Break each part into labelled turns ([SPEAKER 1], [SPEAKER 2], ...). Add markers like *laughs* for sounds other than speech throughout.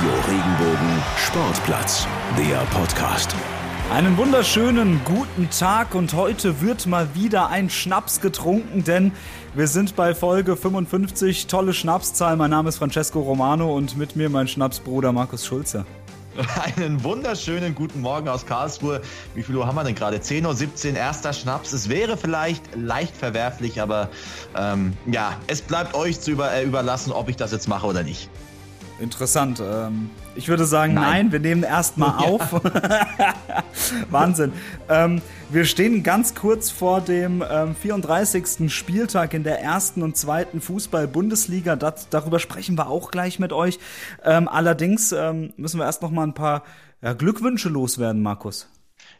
[SPEAKER 1] Radio Regenbogen Sportplatz, der Podcast.
[SPEAKER 2] Einen wunderschönen guten Tag und heute wird mal wieder ein Schnaps getrunken, denn wir sind bei Folge 55. Tolle Schnapszahl. Mein Name ist Francesco Romano und mit mir mein Schnapsbruder Markus Schulze. *laughs*
[SPEAKER 3] Einen wunderschönen guten Morgen aus Karlsruhe. Wie viel Uhr haben wir denn gerade? 10.17 Uhr, erster Schnaps. Es wäre vielleicht leicht verwerflich, aber ähm, ja, es bleibt euch zu über, äh, überlassen, ob ich das jetzt mache oder nicht.
[SPEAKER 2] Interessant. Ähm, ich würde sagen, nein, nein wir nehmen erstmal ja. auf. *laughs* Wahnsinn. Ähm, wir stehen ganz kurz vor dem ähm, 34. Spieltag in der ersten und zweiten Fußball-Bundesliga. darüber sprechen wir auch gleich mit euch. Ähm, allerdings ähm, müssen wir erst noch mal ein paar ja, Glückwünsche loswerden, Markus.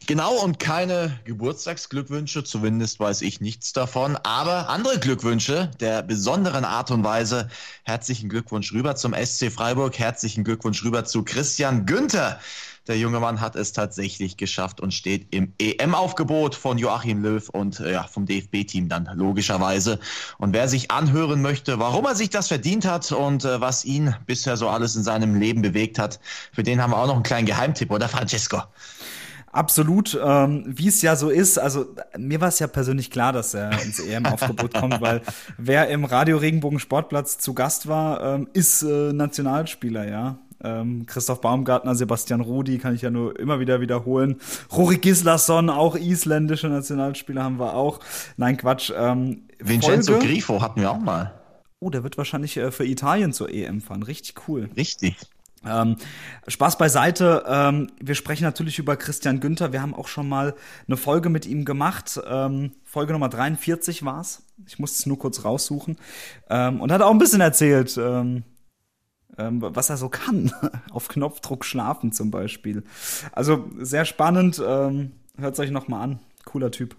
[SPEAKER 3] Genau, und keine Geburtstagsglückwünsche, zumindest weiß ich nichts davon, aber andere Glückwünsche der besonderen Art und Weise. Herzlichen Glückwunsch rüber zum SC Freiburg, herzlichen Glückwunsch rüber zu Christian Günther. Der junge Mann hat es tatsächlich geschafft und steht im EM-Aufgebot von Joachim Löw und äh, ja, vom DFB-Team dann logischerweise. Und wer sich anhören möchte, warum er sich das verdient hat und äh, was ihn bisher so alles in seinem Leben bewegt hat, für den haben wir auch noch einen kleinen Geheimtipp, oder Francesco?
[SPEAKER 2] Absolut, ähm, wie es ja so ist. Also mir war es ja persönlich klar, dass er ins EM-Aufgebot kommt, weil wer im Radio Regenbogen Sportplatz zu Gast war, ähm, ist äh, Nationalspieler, ja. Ähm, Christoph Baumgartner, Sebastian Rudi, kann ich ja nur immer wieder wiederholen. Rory Gislason, auch isländische Nationalspieler haben wir auch. Nein, Quatsch. Ähm,
[SPEAKER 3] Vincenzo. Grifo hatten wir auch mal.
[SPEAKER 2] Oh, der wird wahrscheinlich äh, für Italien zur EM fahren. Richtig cool.
[SPEAKER 3] Richtig.
[SPEAKER 2] Ähm, Spaß beiseite. Ähm, wir sprechen natürlich über Christian Günther. Wir haben auch schon mal eine Folge mit ihm gemacht. Ähm, Folge Nummer 43 war's. Ich musste es nur kurz raussuchen. Ähm, und hat auch ein bisschen erzählt, ähm, ähm, was er so kann. *laughs* Auf Knopfdruck schlafen zum Beispiel. Also sehr spannend. Hört es euch noch mal an. Cooler Typ.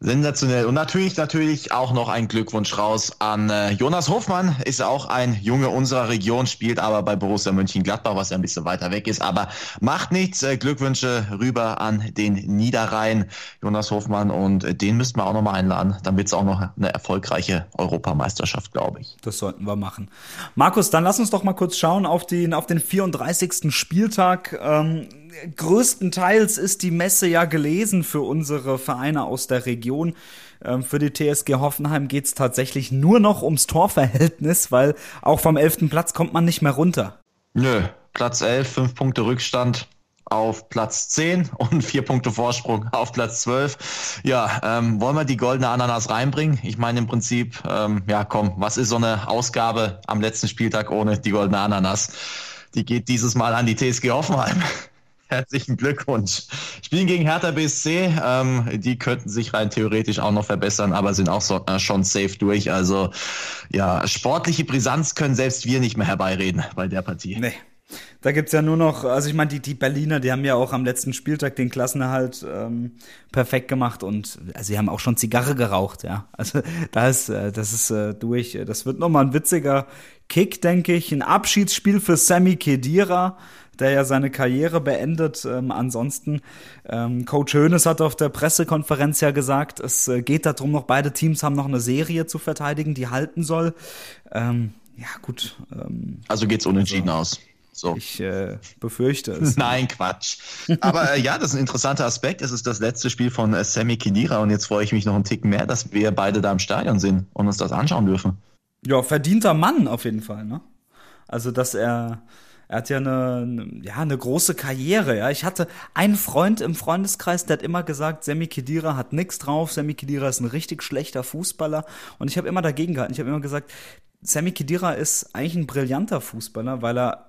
[SPEAKER 3] Sensationell. Und natürlich, natürlich auch noch ein Glückwunsch raus an äh, Jonas Hofmann. Ist auch ein Junge unserer Region, spielt aber bei Borussia Mönchengladbach, was ja ein bisschen weiter weg ist. Aber macht nichts. Äh, Glückwünsche rüber an den Niederrhein, Jonas Hofmann. Und äh, den müssten wir auch nochmal einladen. Dann wird es auch noch eine erfolgreiche Europameisterschaft, glaube ich.
[SPEAKER 2] Das sollten wir machen. Markus, dann lass uns doch mal kurz schauen auf den, auf den 34. Spieltag. Ähm, größtenteils ist die Messe ja gelesen für unsere Vereine aus der Region. Ähm, für die TSG Hoffenheim geht es tatsächlich nur noch ums Torverhältnis, weil auch vom elften Platz kommt man nicht mehr runter.
[SPEAKER 3] Nö, Platz 11, fünf Punkte Rückstand auf Platz 10 und vier Punkte Vorsprung auf Platz 12. Ja, ähm, wollen wir die goldene Ananas reinbringen? Ich meine im Prinzip, ähm, ja komm, was ist so eine Ausgabe am letzten Spieltag ohne die goldene Ananas? Die geht dieses Mal an die TSG Hoffenheim. Herzlichen Glückwunsch. Spielen gegen Hertha BSC. Ähm, die könnten sich rein theoretisch auch noch verbessern, aber sind auch so, äh, schon safe durch. Also ja, sportliche Brisanz können selbst wir nicht mehr herbeireden bei der Partie.
[SPEAKER 2] Nee. Da gibt's ja nur noch, also ich meine, die, die Berliner, die haben ja auch am letzten Spieltag den Klassenerhalt ähm, perfekt gemacht und also sie haben auch schon Zigarre geraucht, ja. Also da ist, äh, das ist äh, durch. Das wird nochmal ein witziger Kick, denke ich. Ein Abschiedsspiel für Sammy Kedira der ja seine Karriere beendet. Ähm, ansonsten, ähm, Coach Hoeneß hat auf der Pressekonferenz ja gesagt, es äh, geht darum, noch beide Teams haben noch eine Serie zu verteidigen, die halten soll. Ähm, ja, gut.
[SPEAKER 3] Ähm, also geht's unentschieden also, aus.
[SPEAKER 2] So. Ich äh, befürchte es. *laughs*
[SPEAKER 3] Nein, Quatsch. Aber äh, ja, das ist ein interessanter Aspekt. Es ist das letzte Spiel von äh, Sammy Kinira und jetzt freue ich mich noch einen Ticken mehr, dass wir beide da im Stadion sind und uns das anschauen dürfen.
[SPEAKER 2] Ja, verdienter Mann auf jeden Fall, ne? Also, dass er er hat ja eine, ja, eine große Karriere. Ja. Ich hatte einen Freund im Freundeskreis, der hat immer gesagt, Sammy Kedira hat nichts drauf, Sammy Kedira ist ein richtig schlechter Fußballer. Und ich habe immer dagegen gehalten. Ich habe immer gesagt, Sammy Kedira ist eigentlich ein brillanter Fußballer, weil er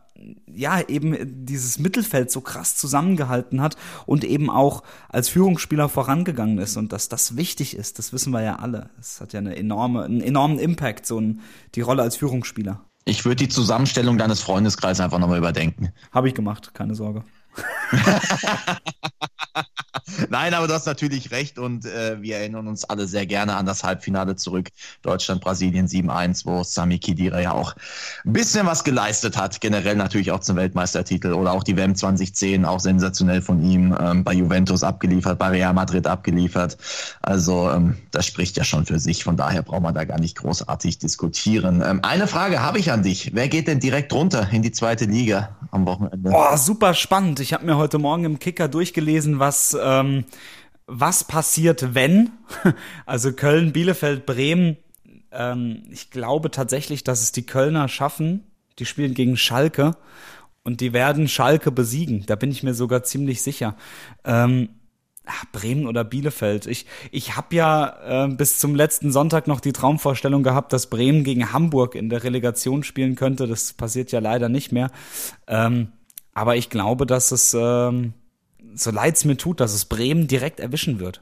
[SPEAKER 2] ja, eben dieses Mittelfeld so krass zusammengehalten hat und eben auch als Führungsspieler vorangegangen ist und dass das wichtig ist, das wissen wir ja alle. Es hat ja eine enorme, einen enormen Impact, so ein, die Rolle als Führungsspieler.
[SPEAKER 3] Ich würde die Zusammenstellung deines Freundeskreises einfach nochmal überdenken.
[SPEAKER 2] Habe ich gemacht, keine Sorge. *laughs*
[SPEAKER 3] Nein, aber du hast natürlich recht und äh, wir erinnern uns alle sehr gerne an das Halbfinale zurück. Deutschland-Brasilien 7-1, wo Sami Khedira ja auch ein bisschen was geleistet hat. Generell natürlich auch zum Weltmeistertitel oder auch die WM 2010, auch sensationell von ihm. Ähm, bei Juventus abgeliefert, bei Real Madrid abgeliefert. Also ähm, das spricht ja schon für sich. Von daher braucht man da gar nicht großartig diskutieren. Ähm, eine Frage habe ich an dich. Wer geht denn direkt runter in die zweite Liga? am Wochenende.
[SPEAKER 2] Boah, super spannend. Ich habe mir heute Morgen im Kicker durchgelesen, was, ähm, was passiert, wenn. *laughs* Also Köln, Bielefeld, Bremen. Ähm, ich glaube tatsächlich, dass es die Kölner schaffen. Die spielen gegen Schalke und die werden Schalke besiegen. Da bin ich mir sogar ziemlich sicher. Ähm, ach, Bremen oder Bielefeld. Ich, ich habe ja äh, bis zum letzten Sonntag noch die Traumvorstellung gehabt, dass Bremen gegen Hamburg in der Relegation spielen könnte. Das passiert ja leider nicht mehr. Ähm, aber ich glaube, dass es, ähm, so leid es mir tut, dass es Bremen direkt erwischen wird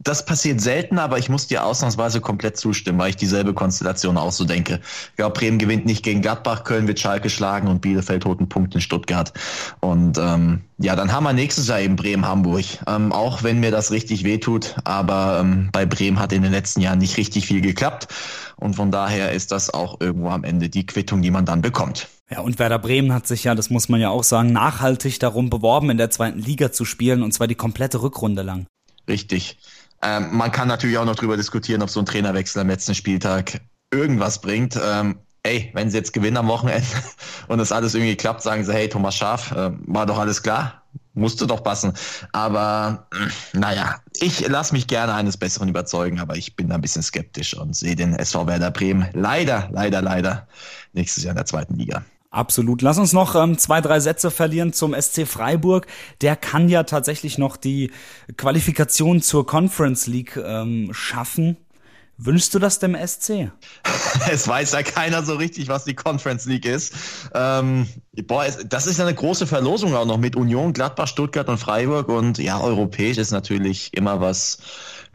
[SPEAKER 3] das passiert selten, aber ich muss dir ausnahmsweise komplett zustimmen, weil ich dieselbe Konstellation auch so denke. Ich glaube, Bremen gewinnt nicht gegen Gladbach, Köln wird Schalke schlagen und Bielefeld holt einen Punkt in Stuttgart. Und ähm, ja, dann haben wir nächstes Jahr eben Bremen-Hamburg. Ähm, auch wenn mir das richtig wehtut, aber ähm, bei Bremen hat in den letzten Jahren nicht richtig viel geklappt. Und von daher ist das auch irgendwo am Ende die Quittung, die man dann bekommt.
[SPEAKER 2] Ja, und Werder Bremen hat sich ja, das muss man ja auch sagen, nachhaltig darum beworben, in der zweiten Liga zu spielen, und zwar die komplette Rückrunde lang.
[SPEAKER 3] Richtig. Ähm, man kann natürlich auch noch drüber diskutieren, ob so ein Trainerwechsel am letzten Spieltag irgendwas bringt. Ähm, ey, wenn sie jetzt gewinnen am Wochenende *laughs* und das alles irgendwie klappt, sagen sie, hey, Thomas Schaf, äh, war doch alles klar, musste doch passen. Aber äh, naja, ich lasse mich gerne eines Besseren überzeugen, aber ich bin da ein bisschen skeptisch und sehe den SV Werder Bremen leider, leider, leider nächstes Jahr in der zweiten Liga.
[SPEAKER 2] Absolut. Lass uns noch ähm, zwei, drei Sätze verlieren zum SC Freiburg. Der kann ja tatsächlich noch die Qualifikation zur Conference League ähm, schaffen. Wünschst du das dem SC? *laughs*
[SPEAKER 3] es weiß ja keiner so richtig, was die Conference League ist. Ähm, boah, das ist eine große Verlosung auch noch mit Union, Gladbach, Stuttgart und Freiburg. Und ja, europäisch ist natürlich immer was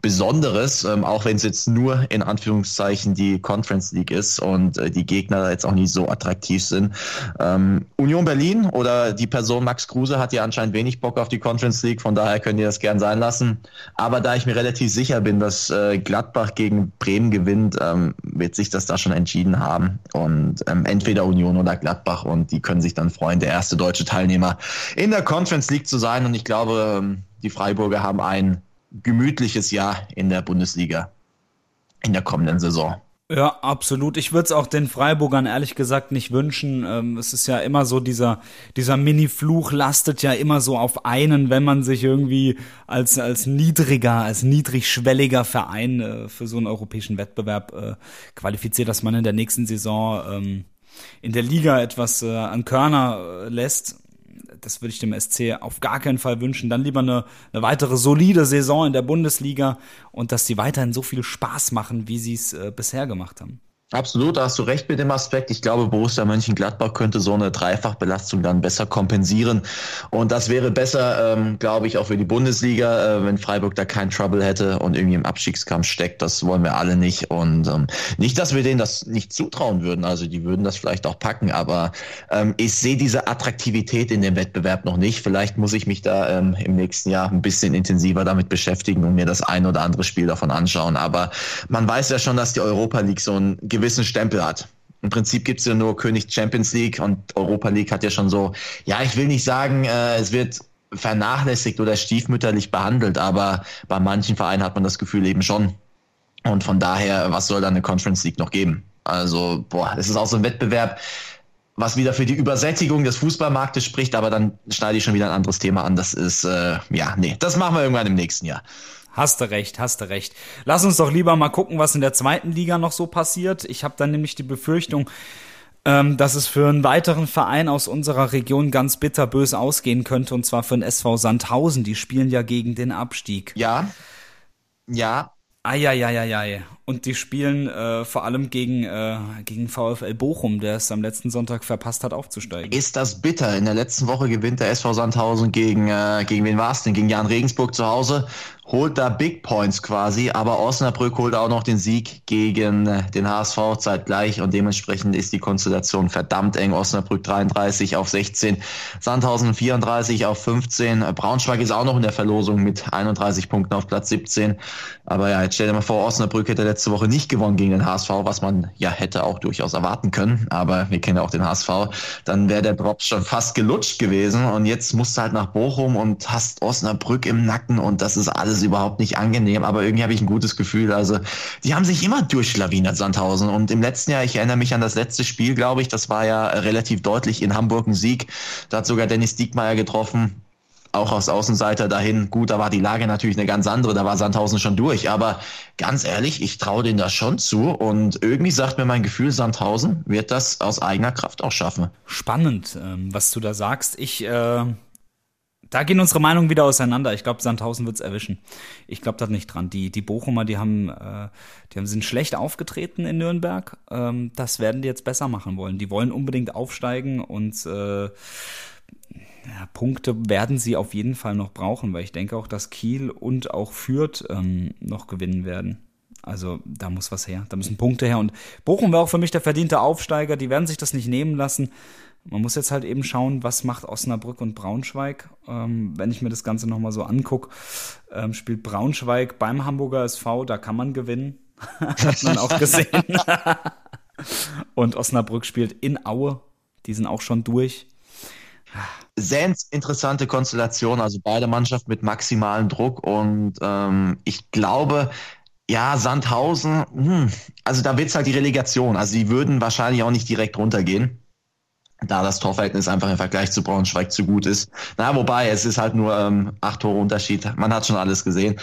[SPEAKER 3] Besonderes, ähm, auch wenn es jetzt nur in Anführungszeichen die Conference League ist und äh, die Gegner jetzt auch nicht so attraktiv sind. Ähm, Union Berlin oder die Person Max Kruse hat ja anscheinend wenig Bock auf die Conference League, von daher könnt ihr das gern sein lassen. Aber da ich mir relativ sicher bin, dass äh, Gladbach gegen Bremen gewinnt, ähm, wird sich das da schon entschieden haben. Und ähm, entweder Union oder Gladbach und die können sich dann freuen, der erste deutsche Teilnehmer in der Conference League zu sein. Und ich glaube, ähm, die Freiburger haben einen gemütliches Jahr in der Bundesliga in der kommenden Saison.
[SPEAKER 2] Ja, absolut. Ich würde es auch den Freiburgern ehrlich gesagt nicht wünschen. Ähm, es ist ja immer so, dieser, dieser Mini-Fluch lastet ja immer so auf einen, wenn man sich irgendwie als, als niedriger, als niedrigschwelliger Verein äh, für so einen europäischen Wettbewerb äh, qualifiziert, dass man in der nächsten Saison ähm, in der Liga etwas äh, an Körner äh, lässt das würde ich dem SC auf gar keinen Fall wünschen. Dann lieber eine, eine weitere solide Saison in der Bundesliga und dass sie weiterhin so viel Spaß machen, wie sie es äh, bisher gemacht haben.
[SPEAKER 3] Absolut, da hast du recht mit dem Aspekt. Ich glaube, Borussia Mönchengladbach könnte so eine Dreifachbelastung dann besser kompensieren. Und das wäre besser, ähm, glaube ich, auch für die Bundesliga, äh, wenn Freiburg da keinen Trouble hätte und irgendwie im Abstiegskampf steckt. Das wollen wir alle nicht. Und ähm, nicht, dass wir denen das nicht zutrauen würden. Also die würden das vielleicht auch packen. Aber ähm, ich sehe diese Attraktivität in dem Wettbewerb noch nicht. Vielleicht muss ich mich da ähm, im nächsten Jahr ein bisschen intensiver damit beschäftigen und mir das ein oder andere Spiel davon anschauen. Aber man weiß ja schon, dass die Europa League so ein gewissen Stempel hat. Im Prinzip gibt es ja nur König Champions League und Europa League hat ja schon so, ja, ich will nicht sagen, äh, es wird vernachlässigt oder stiefmütterlich behandelt, aber bei manchen Vereinen hat man das Gefühl eben schon. Und von daher, was soll da eine Conference League noch geben? Also, boah, es ist auch so ein Wettbewerb, was wieder für die Übersättigung des Fußballmarktes spricht, aber dann schneide ich schon wieder ein anderes Thema an. Das ist, äh, ja, nee, das machen wir irgendwann im nächsten Jahr.
[SPEAKER 2] Hast du recht, hast du recht. Lass uns doch lieber mal gucken, was in der zweiten Liga noch so passiert. Ich habe dann nämlich die Befürchtung, ähm, dass es für einen weiteren Verein aus unserer Region ganz bitterbös ausgehen könnte, und zwar für den SV Sandhausen. Die spielen ja gegen den Abstieg.
[SPEAKER 3] Ja, ja.
[SPEAKER 2] Eieieiei. Und die spielen äh, vor allem gegen, äh, gegen VfL Bochum, der es am letzten Sonntag verpasst hat, aufzusteigen.
[SPEAKER 3] Ist das bitter? In der letzten Woche gewinnt der SV Sandhausen gegen, äh, gegen wen war es denn? Gegen Jan Regensburg zu Hause holt da Big Points quasi, aber Osnabrück holt auch noch den Sieg gegen äh, den HSV zeitgleich und dementsprechend ist die Konstellation verdammt eng. Osnabrück 33 auf 16, Sandhausen 34 auf 15, Braunschweig ist auch noch in der Verlosung mit 31 Punkten auf Platz 17. Aber ja, jetzt stell dir mal vor, Osnabrück hätte letzte Woche nicht gewonnen gegen den HSV, was man ja hätte auch durchaus erwarten können, aber wir kennen ja auch den HSV, dann wäre der Drop schon fast gelutscht gewesen und jetzt musst du halt nach Bochum und hast Osnabrück im Nacken und das ist alles alles überhaupt nicht angenehm, aber irgendwie habe ich ein gutes Gefühl. Also die haben sich immer durchschlawinert, Sandhausen. Und im letzten Jahr, ich erinnere mich an das letzte Spiel, glaube ich, das war ja relativ deutlich in Hamburg ein Sieg. Da hat sogar Dennis Diekmeyer getroffen auch aus Außenseiter dahin. Gut, da war die Lage natürlich eine ganz andere, da war Sandhausen schon durch. Aber ganz ehrlich, ich traue denen das schon zu und irgendwie sagt mir mein Gefühl, Sandhausen wird das aus eigener Kraft auch schaffen.
[SPEAKER 2] Spannend, ähm, was du da sagst. Ich, äh, da gehen unsere Meinungen wieder auseinander. Ich glaube, Sandhausen wird's erwischen. Ich glaube da nicht dran. Die, die Bochumer, die haben, äh, die haben, sind schlecht aufgetreten in Nürnberg. Ähm, das werden die jetzt besser machen wollen. Die wollen unbedingt aufsteigen und äh, ja, Punkte werden sie auf jeden Fall noch brauchen, weil ich denke auch, dass Kiel und auch Fürth ähm, noch gewinnen werden. Also da muss was her, da müssen Punkte her. Und Bochum wäre auch für mich der verdiente Aufsteiger. Die werden sich das nicht nehmen lassen. Man muss jetzt halt eben schauen, was macht Osnabrück und Braunschweig. Ähm, wenn ich mir das Ganze nochmal so angucke, ähm, spielt Braunschweig beim Hamburger SV, da kann man gewinnen. *laughs* Hat man auch gesehen. *laughs* und Osnabrück spielt in Aue. Die sind auch schon durch
[SPEAKER 3] sehr interessante Konstellation, also beide Mannschaften mit maximalem Druck und ähm, ich glaube, ja, Sandhausen, hm, also da wird's halt die Relegation. Also die würden wahrscheinlich auch nicht direkt runtergehen, da das Torverhältnis einfach im Vergleich zu Braunschweig zu gut ist. Na, wobei, es ist halt nur ähm, acht Tore Unterschied. Man hat schon alles gesehen.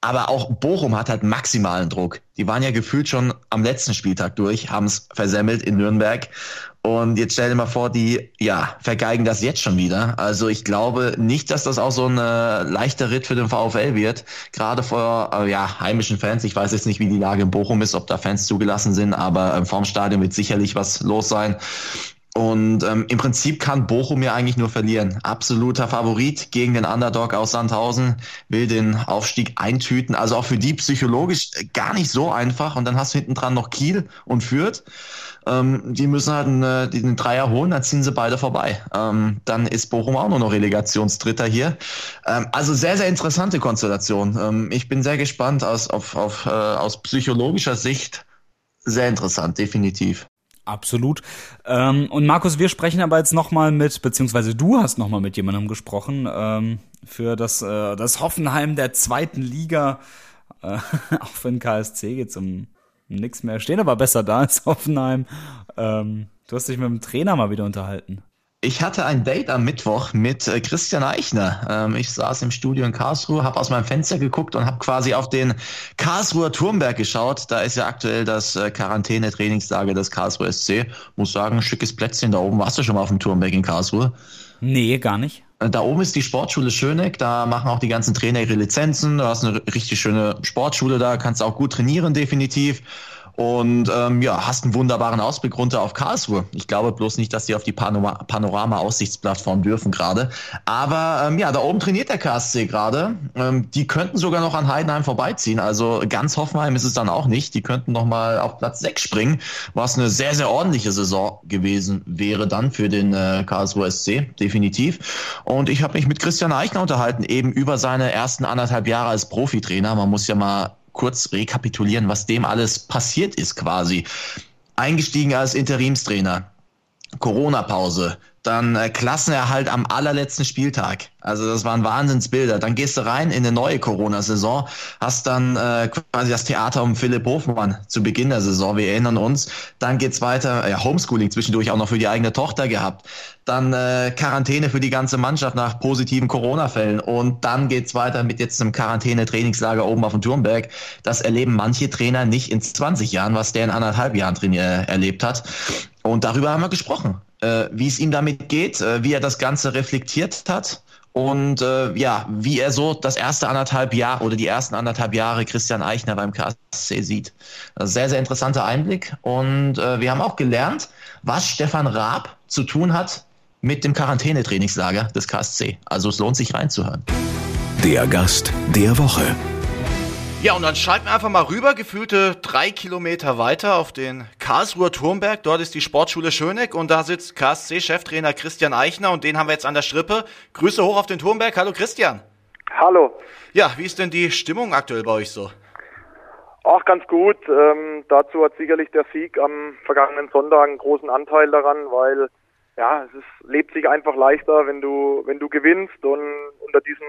[SPEAKER 3] Aber auch Bochum hat halt maximalen Druck. Die waren ja gefühlt schon am letzten Spieltag durch, haben es versemmelt in Nürnberg. Und jetzt stell dir mal vor, die ja vergeigen das jetzt schon wieder. Also ich glaube nicht, dass das auch so ein äh, leichter Ritt für den VfL wird. Gerade vor äh, ja, heimischen Fans. Ich weiß jetzt nicht, wie die Lage in Bochum ist, ob da Fans zugelassen sind, aber äh, vorm Stadion wird sicherlich was los sein. Und ähm, im Prinzip kann Bochum ja eigentlich nur verlieren. Absoluter Favorit gegen den Underdog aus Sandhausen, will den Aufstieg eintüten. Also auch für die psychologisch gar nicht so einfach. Und dann hast du hinten dran noch Kiel und Fürth. Ähm, die müssen halt einen, den Dreier holen, dann ziehen sie beide vorbei. Ähm, dann ist Bochum auch nur noch Relegationsdritter hier. Ähm, also sehr, sehr interessante Konstellation. Ähm, ich bin sehr gespannt aus, auf, auf, äh, aus psychologischer Sicht. Sehr interessant, definitiv.
[SPEAKER 2] Absolut. Ähm, und Markus, wir sprechen aber jetzt nochmal mit, beziehungsweise du hast nochmal mit jemandem gesprochen, ähm, für das, äh, das Hoffenheim der zweiten Liga. Äh, *laughs* auch für den KSC geht's um nichts mehr. Stehen aber besser da als Hoffenheim. Ähm, du hast dich mit dem Trainer mal wieder unterhalten.
[SPEAKER 3] Ich hatte ein Date am Mittwoch mit äh, Christian Eichner. Ähm, ich saß im Studio in Karlsruhe, habe aus meinem Fenster geguckt und habe quasi auf den Karlsruher Turmberg geschaut. Da ist ja aktuell das äh, Quarantäne-Trainingslager des Karlsruher SC. Muss sagen, ein schickes Plätzchen da oben. Warst du schon mal auf dem Turmberg in Karlsruhe?
[SPEAKER 2] Nee, gar nicht.
[SPEAKER 3] Äh, da oben ist die Sportschule Schöneck, da machen auch die ganzen Trainer ihre Lizenzen. Du hast eine richtig schöne Sportschule da, kannst auch gut trainieren, definitiv. Und ähm, ja, hast einen wunderbaren Ausblick runter auf Karlsruhe. Ich glaube bloß nicht, dass die auf die Panora Panorama-Aussichtsplattform dürfen gerade. Aber ähm, ja, da oben trainiert der KSC gerade. Ähm, die könnten sogar noch an Heidenheim vorbeiziehen. Also ganz Hoffenheim ist es dann auch nicht. Die könnten noch mal auf Platz 6 springen, was eine sehr, sehr ordentliche Saison gewesen wäre dann für den äh, Karlsruhe SC, definitiv. Und ich habe mich mit Christian Eichner unterhalten, eben über seine ersten anderthalb Jahre als Profitrainer. Man muss ja mal kurz rekapitulieren, was dem alles passiert ist quasi. Eingestiegen als Interimstrainer, Corona-Pause, dann äh, Klassenerhalt am allerletzten Spieltag. Also das waren Wahnsinnsbilder. Dann gehst du rein in eine neue Corona-Saison, hast dann äh, quasi das Theater um Philipp Hofmann zu Beginn der Saison. Wir erinnern uns. Dann geht's weiter. Äh, Homeschooling zwischendurch auch noch für die eigene Tochter gehabt. Dann äh, Quarantäne für die ganze Mannschaft nach positiven Corona-Fällen. Und dann geht's weiter mit jetzt einem Quarantäne-Trainingslager oben auf dem Turmberg. Das erleben manche Trainer nicht in 20 Jahren, was der in anderthalb Jahren trainier erlebt hat. Und darüber haben wir gesprochen äh, wie es ihm damit geht, äh, wie er das Ganze reflektiert hat und äh, ja, wie er so das erste anderthalb Jahr oder die ersten anderthalb Jahre Christian Eichner beim KSC sieht. Sehr, sehr interessanter Einblick und äh, wir haben auch gelernt, was Stefan Raab zu tun hat mit dem Quarantänetrainingslager des KSC. Also es lohnt sich reinzuhören.
[SPEAKER 1] Der Gast der Woche.
[SPEAKER 4] Ja, und dann schalten wir einfach mal rüber, gefühlte drei Kilometer weiter auf den Karlsruher Turmberg. Dort ist die Sportschule Schöneck und da sitzt KSC-Cheftrainer Christian Eichner und den haben wir jetzt an der Strippe. Grüße hoch auf den Turmberg. Hallo Christian.
[SPEAKER 5] Hallo.
[SPEAKER 4] Ja, wie ist denn die Stimmung aktuell bei euch so?
[SPEAKER 5] Ach, ganz gut. Ähm, dazu hat sicherlich der Sieg am vergangenen Sonntag einen großen Anteil daran, weil ja, es ist, lebt sich einfach leichter, wenn du, wenn du gewinnst und unter diesen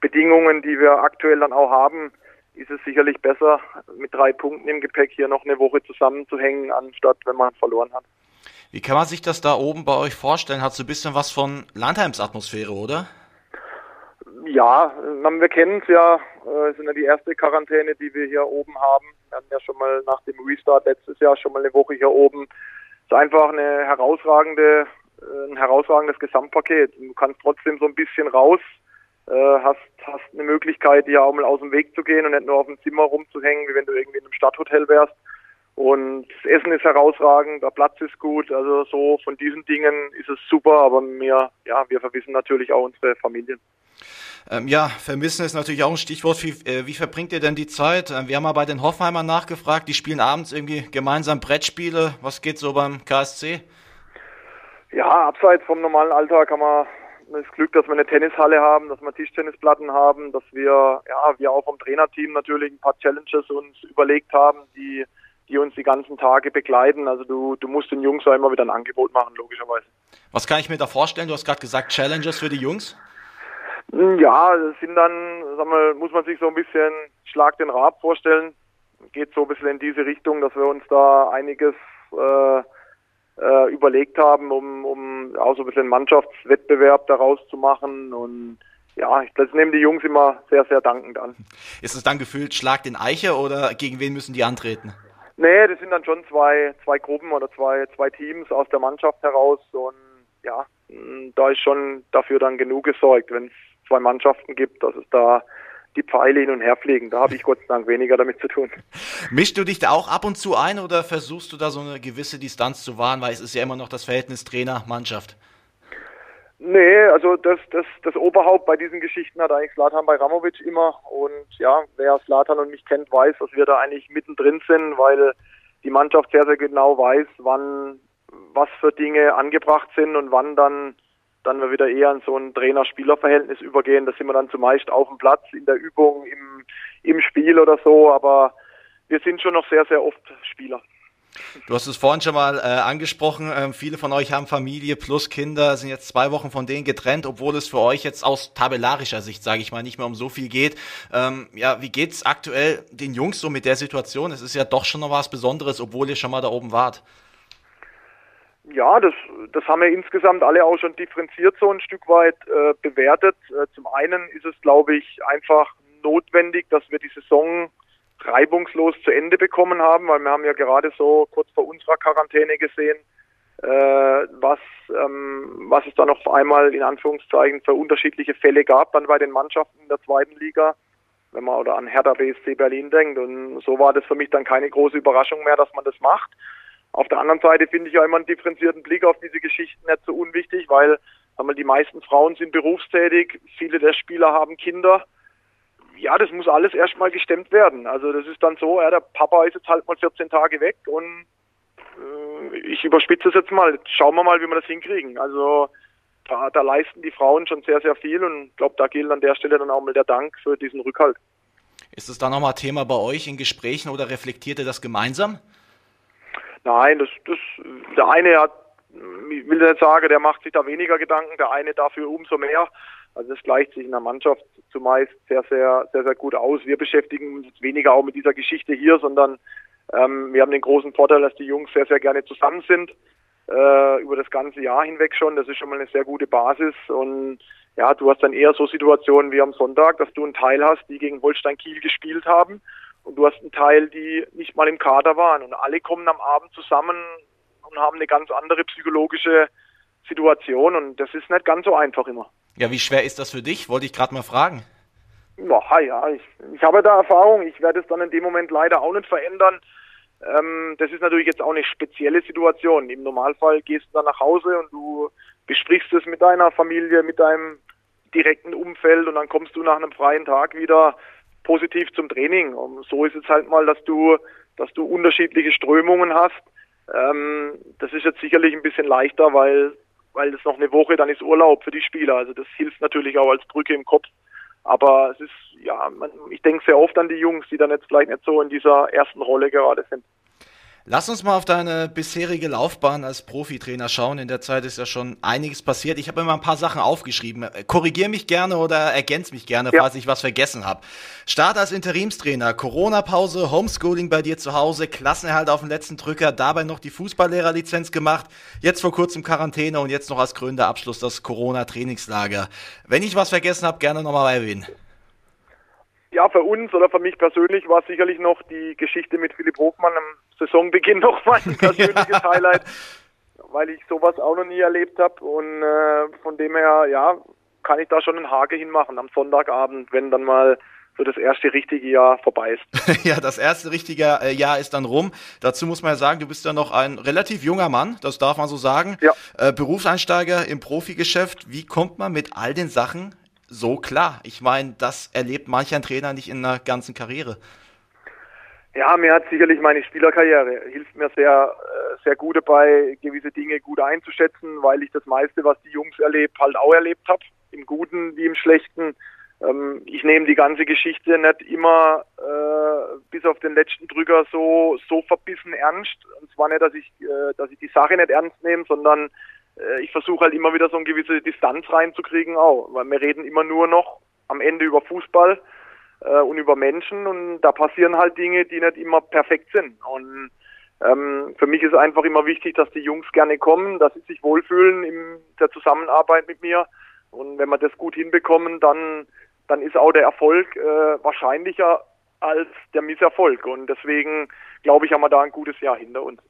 [SPEAKER 5] Bedingungen, die wir aktuell dann auch haben, ist es sicherlich besser, mit drei Punkten im Gepäck hier noch eine Woche zusammenzuhängen, anstatt wenn man verloren hat.
[SPEAKER 4] Wie kann man sich das da oben bei euch vorstellen? Hat so ein bisschen was von Landheims Atmosphäre, oder?
[SPEAKER 5] Ja, wir kennen es ja, es sind ja die erste Quarantäne, die wir hier oben haben. Wir hatten ja schon mal nach dem Restart letztes Jahr schon mal eine Woche hier oben. Es ist einfach eine herausragende, ein herausragendes Gesamtpaket. Du kannst trotzdem so ein bisschen raus, hast, hast eine Möglichkeit, ja auch mal aus dem Weg zu gehen und nicht nur auf dem Zimmer rumzuhängen, wie wenn du irgendwie in einem Stadthotel wärst. Und das Essen ist herausragend, der Platz ist gut, also so von diesen Dingen ist es super, aber wir, ja, wir verwissen natürlich auch unsere Familien.
[SPEAKER 4] Ähm, ja, vermissen ist natürlich auch ein Stichwort. Wie, äh, wie verbringt ihr denn die Zeit? Ähm, wir haben mal bei den Hoffenheimern nachgefragt, die spielen abends irgendwie gemeinsam Brettspiele. Was geht so beim KSC?
[SPEAKER 5] Ja, abseits vom normalen Alltag haben wir das Glück, dass wir eine Tennishalle haben, dass wir Tischtennisplatten haben, dass wir, ja, wir auch vom Trainerteam natürlich ein paar Challenges uns überlegt haben, die die uns die ganzen Tage begleiten. Also du, du musst den Jungs ja immer wieder ein Angebot machen, logischerweise.
[SPEAKER 4] Was kann ich mir da vorstellen? Du hast gerade gesagt, Challenges für die Jungs?
[SPEAKER 5] Hm, ja, das sind dann, sag mal, muss man sich so ein bisschen Schlag den Rab vorstellen. Geht so ein bisschen in diese Richtung, dass wir uns da einiges äh, äh, überlegt haben, um, um auch so ein bisschen Mannschaftswettbewerb daraus zu machen und ja, das nehmen die Jungs immer sehr, sehr dankend an.
[SPEAKER 4] Ist es dann gefühlt Schlag den Eiche oder gegen wen müssen die antreten?
[SPEAKER 5] Nee, das sind dann schon zwei, zwei Gruppen oder zwei, zwei Teams aus der Mannschaft heraus und ja, da ist schon dafür dann genug gesorgt, wenn es zwei Mannschaften gibt, dass es da die Pfeile hin und her fliegen. Da habe ich Gott sei Dank weniger damit zu tun.
[SPEAKER 4] Mischst du dich da auch ab und zu ein oder versuchst du da so eine gewisse Distanz zu wahren, weil es ist ja immer noch das Verhältnis Trainer-Mannschaft?
[SPEAKER 5] Nee, also das, das, das Oberhaupt bei diesen Geschichten hat eigentlich Slatan Bajramovic immer. Und ja, wer Slatan und mich kennt, weiß, dass wir da eigentlich mittendrin sind, weil die Mannschaft sehr, sehr genau weiß, wann was für Dinge angebracht sind und wann dann dann wir wieder eher in so ein Trainer-Spieler-Verhältnis übergehen. Da sind wir dann zumeist auf dem Platz, in der Übung, im, im Spiel oder so, aber wir sind schon noch sehr, sehr oft Spieler.
[SPEAKER 4] Du hast es vorhin schon mal äh, angesprochen. Ähm, viele von euch haben Familie plus Kinder, sind jetzt zwei Wochen von denen getrennt, obwohl es für euch jetzt aus tabellarischer Sicht, sage ich mal, nicht mehr um so viel geht. Ähm, ja, wie geht's aktuell den Jungs so mit der Situation? Es ist ja doch schon noch was Besonderes, obwohl ihr schon mal da oben wart.
[SPEAKER 5] Ja, das, das haben wir insgesamt alle auch schon differenziert so ein Stück weit äh, bewertet. Äh, zum einen ist es, glaube ich, einfach notwendig, dass wir die Saison reibungslos zu Ende bekommen haben, weil wir haben ja gerade so kurz vor unserer Quarantäne gesehen, äh, was, ähm, was es da noch einmal in Anführungszeichen für unterschiedliche Fälle gab dann bei den Mannschaften in der zweiten Liga, wenn man oder an Hertha BSC Berlin denkt. Und so war das für mich dann keine große Überraschung mehr, dass man das macht. Auf der anderen Seite finde ich ja immer einen differenzierten Blick auf diese Geschichten nicht so unwichtig, weil wir, die meisten Frauen sind berufstätig, viele der Spieler haben Kinder ja, das muss alles erstmal gestemmt werden. Also das ist dann so, ja, der Papa ist jetzt halt mal 14 Tage weg und äh, ich überspitze es jetzt mal. Schauen wir mal, wie wir das hinkriegen. Also da, da leisten die Frauen schon sehr, sehr viel und ich glaube, da gilt an der Stelle dann auch mal der Dank für diesen Rückhalt.
[SPEAKER 4] Ist es da nochmal Thema bei euch in Gesprächen oder reflektiert ihr das gemeinsam?
[SPEAKER 5] Nein, das, das, der eine hat, ich will nicht sagen, der macht sich da weniger Gedanken, der eine dafür umso mehr. Also das gleicht sich in der Mannschaft zumeist sehr, sehr, sehr, sehr gut aus. Wir beschäftigen uns weniger auch mit dieser Geschichte hier, sondern ähm, wir haben den großen Vorteil, dass die Jungs sehr, sehr gerne zusammen sind, äh, über das ganze Jahr hinweg schon. Das ist schon mal eine sehr gute Basis und ja, du hast dann eher so Situationen wie am Sonntag, dass du einen Teil hast, die gegen Holstein Kiel gespielt haben und du hast einen Teil, die nicht mal im Kader waren und alle kommen am Abend zusammen und haben eine ganz andere psychologische Situation und das ist nicht ganz so einfach immer.
[SPEAKER 4] Ja, wie schwer ist das für dich? Wollte ich gerade mal fragen.
[SPEAKER 5] Ja, ja, ich, ich habe da Erfahrung. Ich werde es dann in dem Moment leider auch nicht verändern. Ähm, das ist natürlich jetzt auch eine spezielle Situation. Im Normalfall gehst du dann nach Hause und du besprichst es mit deiner Familie, mit deinem direkten Umfeld und dann kommst du nach einem freien Tag wieder positiv zum Training. Und so ist es halt mal, dass du, dass du unterschiedliche Strömungen hast. Ähm, das ist jetzt sicherlich ein bisschen leichter, weil weil das noch eine Woche, dann ist Urlaub für die Spieler. Also das hilft natürlich auch als Brücke im Kopf. Aber es ist, ja, man, ich denke sehr oft an die Jungs, die dann jetzt vielleicht nicht so in dieser ersten Rolle gerade sind.
[SPEAKER 4] Lass uns mal auf deine bisherige Laufbahn als Profitrainer schauen. In der Zeit ist ja schon einiges passiert. Ich habe immer ein paar Sachen aufgeschrieben. Korrigier mich gerne oder ergänz mich gerne, ja. falls ich was vergessen habe. Start als Interimstrainer, Corona-Pause, Homeschooling bei dir zu Hause, Klassenerhalt auf den letzten Drücker, dabei noch die Fußballlehrerlizenz gemacht, jetzt vor kurzem Quarantäne und jetzt noch als krönender Abschluss das Corona-Trainingslager. Wenn ich was vergessen habe, gerne nochmal erwähnen.
[SPEAKER 5] Ja, für uns oder für mich persönlich war sicherlich noch die Geschichte mit Philipp Hofmann am Saisonbeginn *laughs* noch mein *laughs* persönliches. Highlight, weil ich sowas auch noch nie erlebt habe und äh, von dem her, ja, kann ich da schon einen Hake hinmachen am Sonntagabend, wenn dann mal so das erste richtige Jahr vorbei
[SPEAKER 4] ist. *laughs* ja, das erste richtige äh, Jahr ist dann rum. Dazu muss man ja sagen, du bist ja noch ein relativ junger Mann, das darf man so sagen. Ja. Äh, Berufseinsteiger im Profigeschäft. Wie kommt man mit all den Sachen so klar. Ich meine, das erlebt manch ein Trainer nicht in einer ganzen Karriere.
[SPEAKER 5] Ja, mir hat sicherlich meine Spielerkarriere hilft mir sehr, äh, sehr gut dabei, gewisse Dinge gut einzuschätzen, weil ich das meiste, was die Jungs erlebt, halt auch erlebt habe, im Guten wie im Schlechten. Ähm, ich nehme die ganze Geschichte nicht immer äh, bis auf den letzten Drücker so so verbissen ernst. Und zwar nicht, dass ich, äh, dass ich die Sache nicht ernst nehme, sondern ich versuche halt immer wieder so eine gewisse Distanz reinzukriegen auch, weil wir reden immer nur noch am Ende über Fußball äh, und über Menschen und da passieren halt Dinge, die nicht immer perfekt sind. Und ähm, für mich ist einfach immer wichtig, dass die Jungs gerne kommen, dass sie sich wohlfühlen in der Zusammenarbeit mit mir. Und wenn wir das gut hinbekommen, dann, dann ist auch der Erfolg äh, wahrscheinlicher als der Misserfolg. Und deswegen glaube ich, haben wir da ein gutes Jahr hinter uns.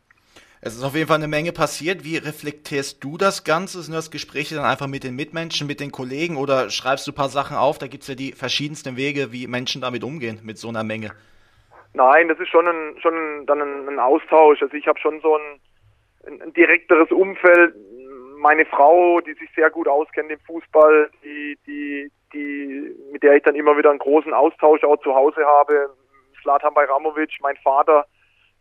[SPEAKER 4] Es ist auf jeden Fall eine Menge passiert. Wie reflektierst du das Ganze? Sind das Gespräche dann einfach mit den Mitmenschen, mit den Kollegen oder schreibst du ein paar Sachen auf? Da gibt es ja die verschiedensten Wege, wie Menschen damit umgehen, mit so einer Menge.
[SPEAKER 5] Nein, das ist schon ein, schon dann ein, ein Austausch. Also ich habe schon so ein, ein, direkteres Umfeld. Meine Frau, die sich sehr gut auskennt im Fußball, die, die, die, mit der ich dann immer wieder einen großen Austausch auch zu Hause habe. Slatan Bajramovic, mein Vater,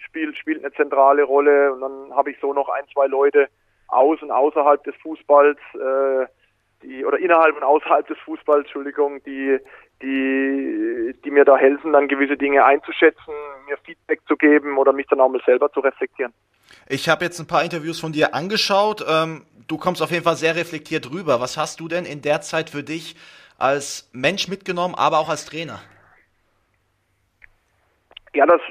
[SPEAKER 5] spielt, spielt eine zentrale Rolle. Und dann habe ich so noch ein, zwei Leute aus und außerhalb des Fußballs, äh, die, oder innerhalb und außerhalb des Fußballs, Entschuldigung, die, die, die mir da helfen, dann gewisse Dinge einzuschätzen, mir Feedback zu geben oder mich dann auch mal selber zu reflektieren.
[SPEAKER 4] Ich habe jetzt ein paar Interviews von dir angeschaut. Ähm, du kommst auf jeden Fall sehr reflektiert rüber. Was hast du denn in der Zeit für dich als Mensch mitgenommen, aber auch als Trainer?
[SPEAKER 5] Ja, dass,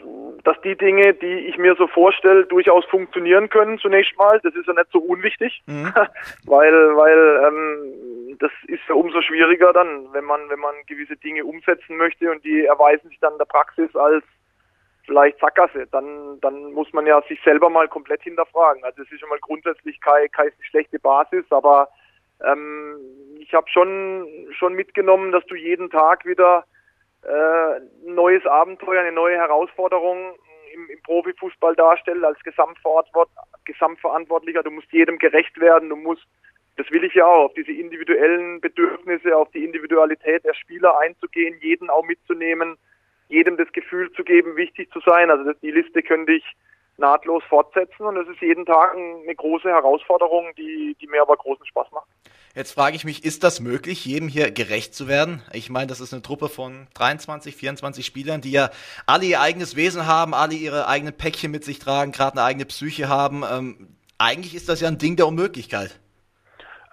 [SPEAKER 5] dass die Dinge, die ich mir so vorstelle, durchaus funktionieren können zunächst mal. Das ist ja nicht so unwichtig, mhm. *laughs* weil, weil ähm, das ist ja umso schwieriger dann, wenn man, wenn man gewisse Dinge umsetzen möchte und die erweisen sich dann in der Praxis als vielleicht Sackgasse. Dann, dann muss man ja sich selber mal komplett hinterfragen. Also es ist schon mal grundsätzlich keine, keine schlechte Basis, aber ähm, ich habe schon, schon mitgenommen, dass du jeden Tag wieder ein neues Abenteuer, eine neue Herausforderung im, im Profifußball darstellt als Gesamtverantwortlicher. Du musst jedem gerecht werden, du musst, das will ich ja auch, auf diese individuellen Bedürfnisse, auf die Individualität der Spieler einzugehen, jeden auch mitzunehmen, jedem das Gefühl zu geben, wichtig zu sein. Also das, die Liste könnte ich nahtlos fortsetzen und es ist jeden Tag eine große Herausforderung, die, die mir aber großen Spaß macht.
[SPEAKER 4] Jetzt frage ich mich, ist das möglich, jedem hier gerecht zu werden? Ich meine, das ist eine Truppe von 23, 24 Spielern, die ja alle ihr eigenes Wesen haben, alle ihre eigenen Päckchen mit sich tragen, gerade eine eigene Psyche haben. Ähm, eigentlich ist das ja ein Ding der Unmöglichkeit.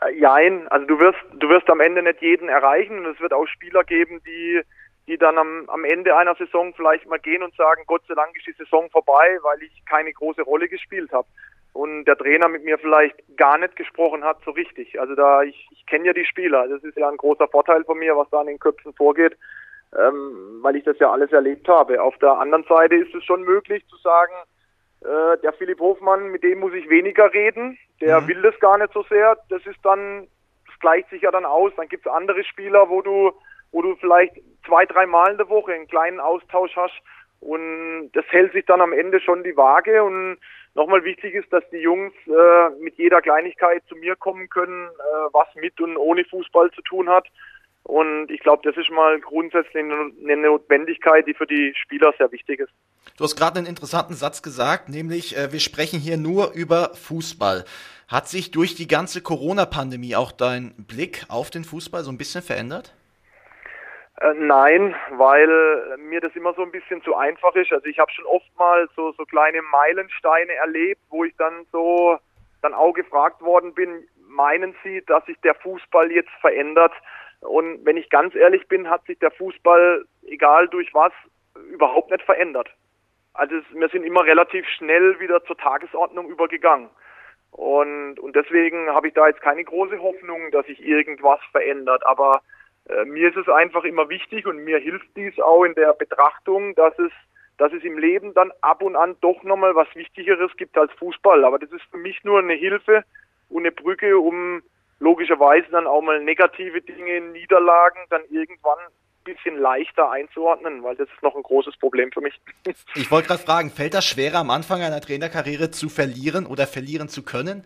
[SPEAKER 5] Äh, jein, also du wirst, du wirst am Ende nicht jeden erreichen und es wird auch Spieler geben, die, die dann am, am Ende einer Saison vielleicht mal gehen und sagen, Gott sei Dank ist die Saison vorbei, weil ich keine große Rolle gespielt habe und der Trainer mit mir vielleicht gar nicht gesprochen hat so richtig. Also da ich, ich kenne ja die Spieler, das ist ja ein großer Vorteil von mir, was da an den Köpfen vorgeht, ähm, weil ich das ja alles erlebt habe. Auf der anderen Seite ist es schon möglich zu sagen, äh, der Philipp Hofmann, mit dem muss ich weniger reden, der mhm. will das gar nicht so sehr. Das ist dann, das gleicht sich ja dann aus. Dann gibt es andere Spieler, wo du, wo du vielleicht zwei, drei Mal in der Woche einen kleinen Austausch hast und das hält sich dann am Ende schon die Waage und Nochmal wichtig ist, dass die Jungs äh, mit jeder Kleinigkeit zu mir kommen können, äh, was mit und ohne Fußball zu tun hat. Und ich glaube, das ist mal grundsätzlich eine Notwendigkeit, die für die Spieler sehr wichtig ist.
[SPEAKER 4] Du hast gerade einen interessanten Satz gesagt, nämlich äh, wir sprechen hier nur über Fußball. Hat sich durch die ganze Corona-Pandemie auch dein Blick auf den Fußball so ein bisschen verändert?
[SPEAKER 5] Äh, nein, weil mir das immer so ein bisschen zu einfach ist. Also ich habe schon oft mal so, so kleine Meilensteine erlebt, wo ich dann so dann auch gefragt worden bin, meinen Sie, dass sich der Fußball jetzt verändert? Und wenn ich ganz ehrlich bin, hat sich der Fußball, egal durch was, überhaupt nicht verändert. Also wir sind immer relativ schnell wieder zur Tagesordnung übergegangen. Und, und deswegen habe ich da jetzt keine große Hoffnung, dass sich irgendwas verändert. Aber mir ist es einfach immer wichtig und mir hilft dies auch in der Betrachtung, dass es, dass es im Leben dann ab und an doch nochmal was Wichtigeres gibt als Fußball. Aber das ist für mich nur eine Hilfe und eine Brücke, um logischerweise dann auch mal negative Dinge, Niederlagen dann irgendwann ein bisschen leichter einzuordnen, weil das ist noch ein großes Problem für mich. *laughs*
[SPEAKER 4] Ich wollte gerade fragen, fällt das schwerer am Anfang einer Trainerkarriere zu verlieren oder verlieren zu können?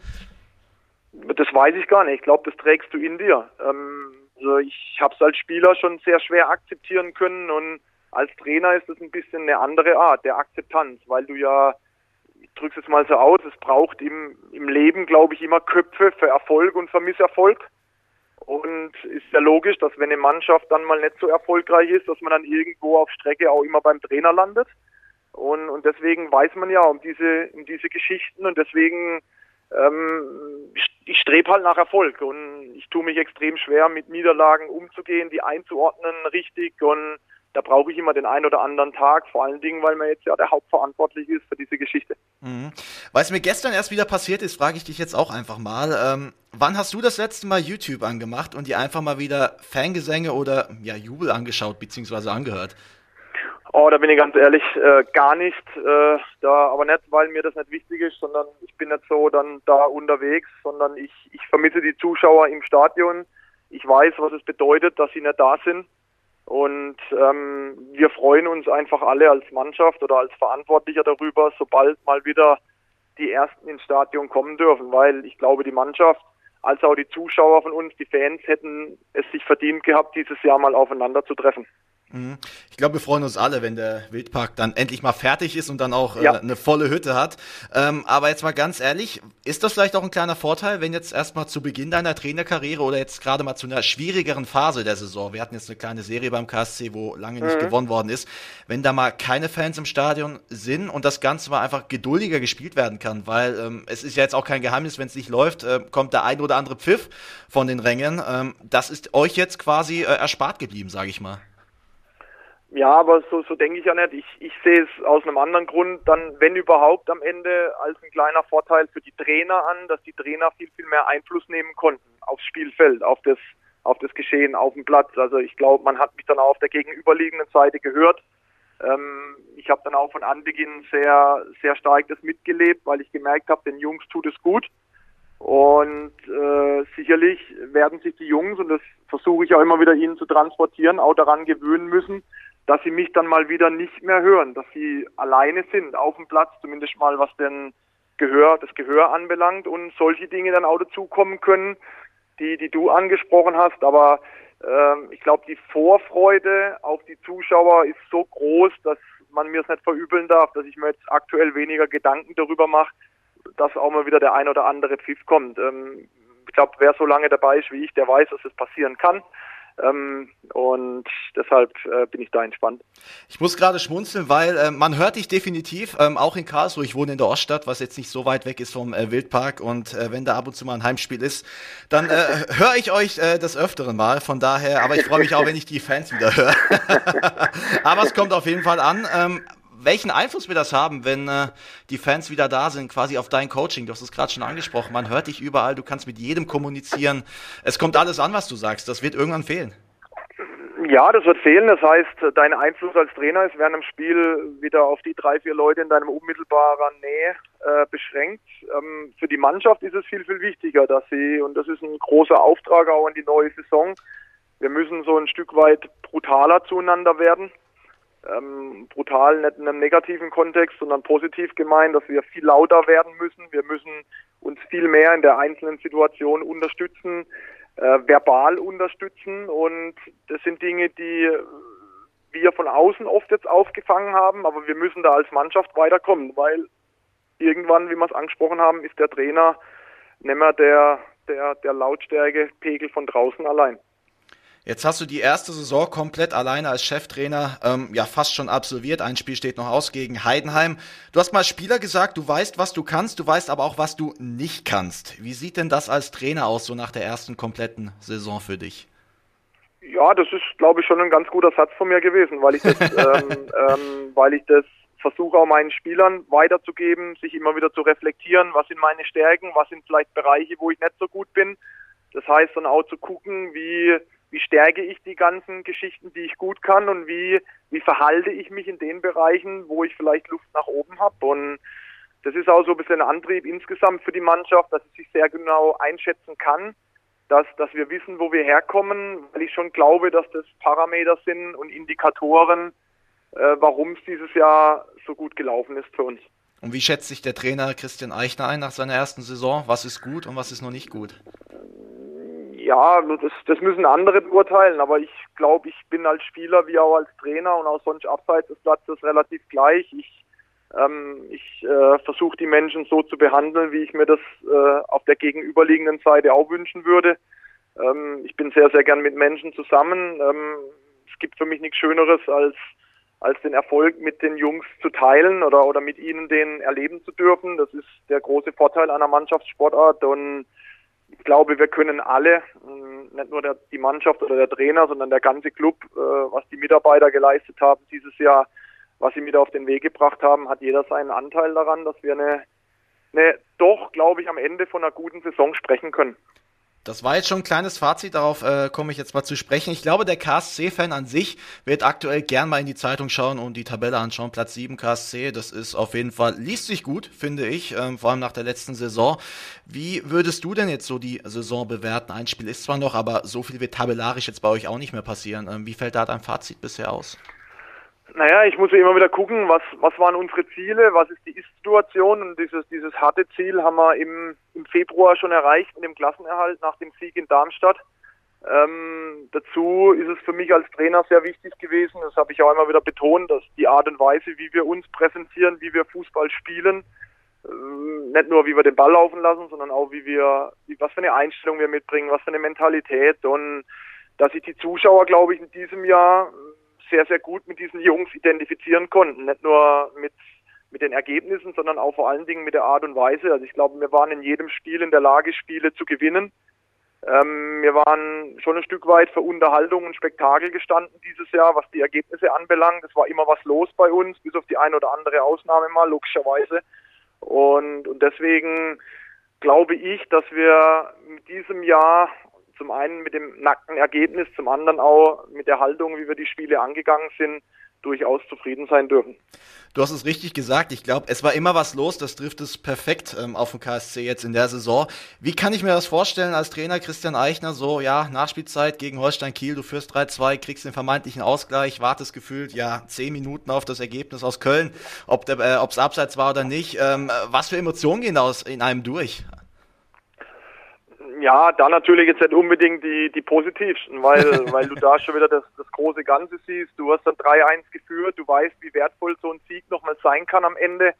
[SPEAKER 5] Das weiß ich gar nicht. Ich glaube, das trägst du in dir. Ähm, also ich habe es als Spieler schon sehr schwer akzeptieren können und als Trainer ist es ein bisschen eine andere Art der Akzeptanz, weil du ja ich drücke es mal so aus, es braucht im, im Leben, glaube ich, immer Köpfe für Erfolg und für Misserfolg. Und ist ja logisch, dass wenn eine Mannschaft dann mal nicht so erfolgreich ist, dass man dann irgendwo auf Strecke auch immer beim Trainer landet. Und, und deswegen weiß man ja um diese, um diese Geschichten und deswegen ähm, ich strebe halt nach Erfolg und ich tue mich extrem schwer, mit Niederlagen umzugehen, die einzuordnen richtig und da brauche ich immer den einen oder anderen Tag, vor allen Dingen, weil man jetzt ja der Hauptverantwortliche ist für diese Geschichte.
[SPEAKER 4] Mhm. Weil es mir gestern erst wieder passiert ist, frage ich dich jetzt auch einfach mal. Ähm, wann hast du das letzte Mal YouTube angemacht und dir einfach mal wieder Fangesänge oder ja, Jubel angeschaut bzw. angehört?
[SPEAKER 5] Oh, da bin ich ganz ehrlich, äh, gar nicht. Äh, da, aber nicht, weil mir das nicht wichtig ist, sondern ich bin nicht so dann da unterwegs, sondern ich, ich vermisse die Zuschauer im Stadion. Ich weiß, was es bedeutet, dass sie nicht da sind. Und ähm, wir freuen uns einfach alle als Mannschaft oder als Verantwortlicher darüber, sobald mal wieder die Ersten ins Stadion kommen dürfen, weil ich glaube, die Mannschaft als auch die Zuschauer von uns, die Fans, hätten es sich verdient gehabt, dieses Jahr mal aufeinander zu treffen.
[SPEAKER 4] Mhm. Ich glaube, wir freuen uns alle, wenn der Wildpark dann endlich mal fertig ist und dann auch äh, ja. äh, eine volle Hütte hat. Ähm, aber jetzt mal ganz ehrlich, ist das vielleicht auch ein kleiner Vorteil, wenn jetzt erstmal zu Beginn deiner Trainerkarriere oder jetzt gerade mal zu einer schwierigeren Phase der Saison, wir hatten jetzt eine kleine Serie beim KSC, wo lange nicht mhm. gewonnen worden ist, wenn da mal keine Fans im Stadion sind und das Ganze mal einfach geduldiger gespielt werden kann, weil ähm, es ist ja jetzt auch kein Geheimnis, wenn es nicht läuft, äh, kommt der ein oder andere Pfiff von den Rängen. Ähm, das ist euch jetzt quasi äh, erspart geblieben, sage ich mal.
[SPEAKER 5] Ja, aber so, so denke ich ja nicht. Ich, ich sehe es aus einem anderen Grund dann, wenn überhaupt, am Ende als ein kleiner Vorteil für die Trainer an, dass die Trainer viel, viel mehr Einfluss nehmen konnten aufs Spielfeld, auf das, auf das Geschehen auf dem Platz. Also ich glaube, man hat mich dann auch auf der gegenüberliegenden Seite gehört. Ähm, ich habe dann auch von Anbeginn sehr, sehr stark das mitgelebt, weil ich gemerkt habe, den Jungs tut es gut. Und äh, sicherlich werden sich die Jungs, und das versuche ich auch immer wieder ihnen zu transportieren, auch daran gewöhnen müssen, dass sie mich dann mal wieder nicht mehr hören, dass sie alleine sind auf dem Platz, zumindest mal was den Gehör, das Gehör anbelangt und solche Dinge dann auch dazukommen können, die, die du angesprochen hast. Aber ähm, ich glaube, die Vorfreude auf die Zuschauer ist so groß, dass man mir es nicht verübeln darf, dass ich mir jetzt aktuell weniger Gedanken darüber mache, dass auch mal wieder der ein oder andere Pfiff kommt. Ähm, ich glaube, wer so lange dabei ist wie ich, der weiß, dass es passieren kann. Ähm, und deshalb äh, bin ich da entspannt.
[SPEAKER 4] Ich muss gerade schmunzeln, weil äh, man hört dich definitiv, ähm, auch in Karlsruhe. Ich wohne in der Oststadt, was jetzt nicht so weit weg ist vom äh, Wildpark. Und wenn da ab und zu mal ein Heimspiel ist, dann *laughs* höre ich euch des Öfteren mal. Von daher, aber ich freue mich auch, wenn ich die Fans wieder höre. *laughs* aber es kommt auf jeden Fall an. Welchen Einfluss wird das haben, wenn äh, die Fans wieder da sind, quasi auf dein Coaching? Du hast es gerade schon angesprochen. Man hört dich überall, du kannst mit jedem kommunizieren. Es kommt alles an, was du sagst. Das wird irgendwann fehlen.
[SPEAKER 5] Ja, das wird fehlen. Das heißt, dein Einfluss als Trainer ist während dem Spiel wieder auf die drei, vier Leute in deinem unmittelbaren Nähe äh, beschränkt. Ähm, für die Mannschaft ist es viel, viel wichtiger, dass sie, und das ist ein großer Auftrag auch in die neue Saison, wir müssen so ein Stück weit brutaler zueinander werden ähm, brutal, nicht in einem negativen Kontext, sondern positiv gemeint, dass wir viel lauter werden müssen. Wir müssen uns viel mehr in der einzelnen Situation unterstützen, äh, verbal unterstützen und das sind Dinge, die wir von außen oft jetzt aufgefangen haben, aber wir müssen da als Mannschaft weiterkommen, weil irgendwann, wie wir es angesprochen haben, ist der Trainer nicht mehr der, der, der Lautstärkepegel von draußen allein.
[SPEAKER 4] Jetzt hast du die erste Saison komplett alleine als Cheftrainer ähm, ja fast schon absolviert. Ein Spiel steht noch aus gegen Heidenheim. Du hast mal Spieler gesagt, du weißt, was du kannst, du weißt aber auch, was du nicht kannst. Wie sieht denn das als Trainer aus, so nach der ersten kompletten Saison für dich?
[SPEAKER 5] Ja, das ist, glaube ich, schon ein ganz guter Satz von mir gewesen, weil ich das, *laughs* ähm, ähm, weil ich das versuche auch meinen Spielern weiterzugeben, sich immer wieder zu reflektieren, was sind meine Stärken, was sind vielleicht Bereiche, wo ich nicht so gut bin. Das heißt dann auch zu gucken, wie wie stärke ich die ganzen Geschichten, die ich gut kann und wie, wie verhalte ich mich in den Bereichen, wo ich vielleicht Luft nach oben habe. Und das ist auch so ein bisschen ein Antrieb insgesamt für die Mannschaft, dass sie sich sehr genau einschätzen kann, dass, dass wir wissen, wo wir herkommen, weil ich schon glaube, dass das Parameter sind und Indikatoren, äh, warum es dieses Jahr so gut gelaufen ist für uns.
[SPEAKER 4] Und wie schätzt sich der Trainer Christian Eichner ein nach seiner ersten Saison? Was ist gut und was ist noch nicht gut?
[SPEAKER 5] Ja, das, das müssen andere beurteilen, aber ich glaube, ich bin als Spieler wie auch als Trainer und auch sonst abseits des Platzes relativ gleich. Ich, ähm, ich äh, versuche die Menschen so zu behandeln, wie ich mir das äh, auf der gegenüberliegenden Seite auch wünschen würde. Ähm, ich bin sehr, sehr gern mit Menschen zusammen. Ähm, es gibt für mich nichts Schöneres als als den Erfolg mit den Jungs zu teilen oder oder mit ihnen den erleben zu dürfen. Das ist der große Vorteil einer Mannschaftssportart und ich glaube, wir können alle, mm, nicht nur der, die Mannschaft oder der Trainer, sondern der ganze Club, äh, was die Mitarbeiter geleistet haben dieses Jahr, was sie mit auf den Weg gebracht haben, hat jeder seinen Anteil daran, dass wir eine, eine doch, glaube ich, am Ende von einer guten Saison sprechen können.
[SPEAKER 4] Das war jetzt schon ein kleines Fazit, darauf äh, komme ich jetzt mal zu sprechen. Ich glaube, der KSC-Fan an sich wird aktuell gern mal in die Zeitung schauen und die Tabelle anschauen. Platz 7 KSC, das ist auf jeden Fall, liest sich gut, finde ich, ähm, vor allem nach der letzten Saison. Wie würdest du denn jetzt so die Saison bewerten? Ein Spiel ist zwar noch, aber so viel wird tabellarisch jetzt bei euch auch nicht mehr passieren. Ähm, wie fällt da dein Fazit bisher aus?
[SPEAKER 5] Naja, ich muss immer wieder gucken, was, was waren unsere Ziele, was ist die Ist-Situation und dieses, dieses harte Ziel haben wir im, im Februar schon erreicht mit dem Klassenerhalt nach dem Sieg in Darmstadt. Ähm, dazu ist es für mich als Trainer sehr wichtig gewesen, das habe ich auch immer wieder betont, dass die Art und Weise, wie wir uns präsentieren, wie wir Fußball spielen, äh, nicht nur wie wir den Ball laufen lassen, sondern auch wie wir, wie, was für eine Einstellung wir mitbringen, was für eine Mentalität und dass sich die Zuschauer, glaube ich, in diesem Jahr sehr, sehr gut mit diesen Jungs identifizieren konnten. Nicht nur mit, mit den Ergebnissen, sondern auch vor allen Dingen mit der Art und Weise. Also ich glaube, wir waren in jedem Spiel in der Lage, Spiele zu gewinnen. Ähm, wir waren schon ein Stück weit für Unterhaltung und Spektakel gestanden dieses Jahr, was die Ergebnisse anbelangt. Es war immer was los bei uns, bis auf die eine oder andere Ausnahme mal, logischerweise. Und, und deswegen glaube ich, dass wir mit diesem Jahr zum einen mit dem nackten Ergebnis, zum anderen auch mit der Haltung, wie wir die Spiele angegangen sind, durchaus zufrieden sein dürfen.
[SPEAKER 4] Du hast es richtig gesagt. Ich glaube, es war immer was los. Das trifft es perfekt ähm, auf dem KSC jetzt in der Saison. Wie kann ich mir das vorstellen als Trainer Christian Eichner? So, ja, Nachspielzeit gegen Holstein Kiel. Du führst 3-2, kriegst den vermeintlichen Ausgleich, wartest gefühlt, ja, zehn Minuten auf das Ergebnis aus Köln, ob es äh, abseits war oder nicht. Ähm, was für Emotionen gehen da aus, in einem durch?
[SPEAKER 5] Ja, da natürlich jetzt nicht unbedingt die, die positivsten, weil, *laughs* weil du da schon wieder das, das große Ganze siehst. Du hast dann 3-1 geführt, du weißt, wie wertvoll so ein Sieg nochmal sein kann am Ende.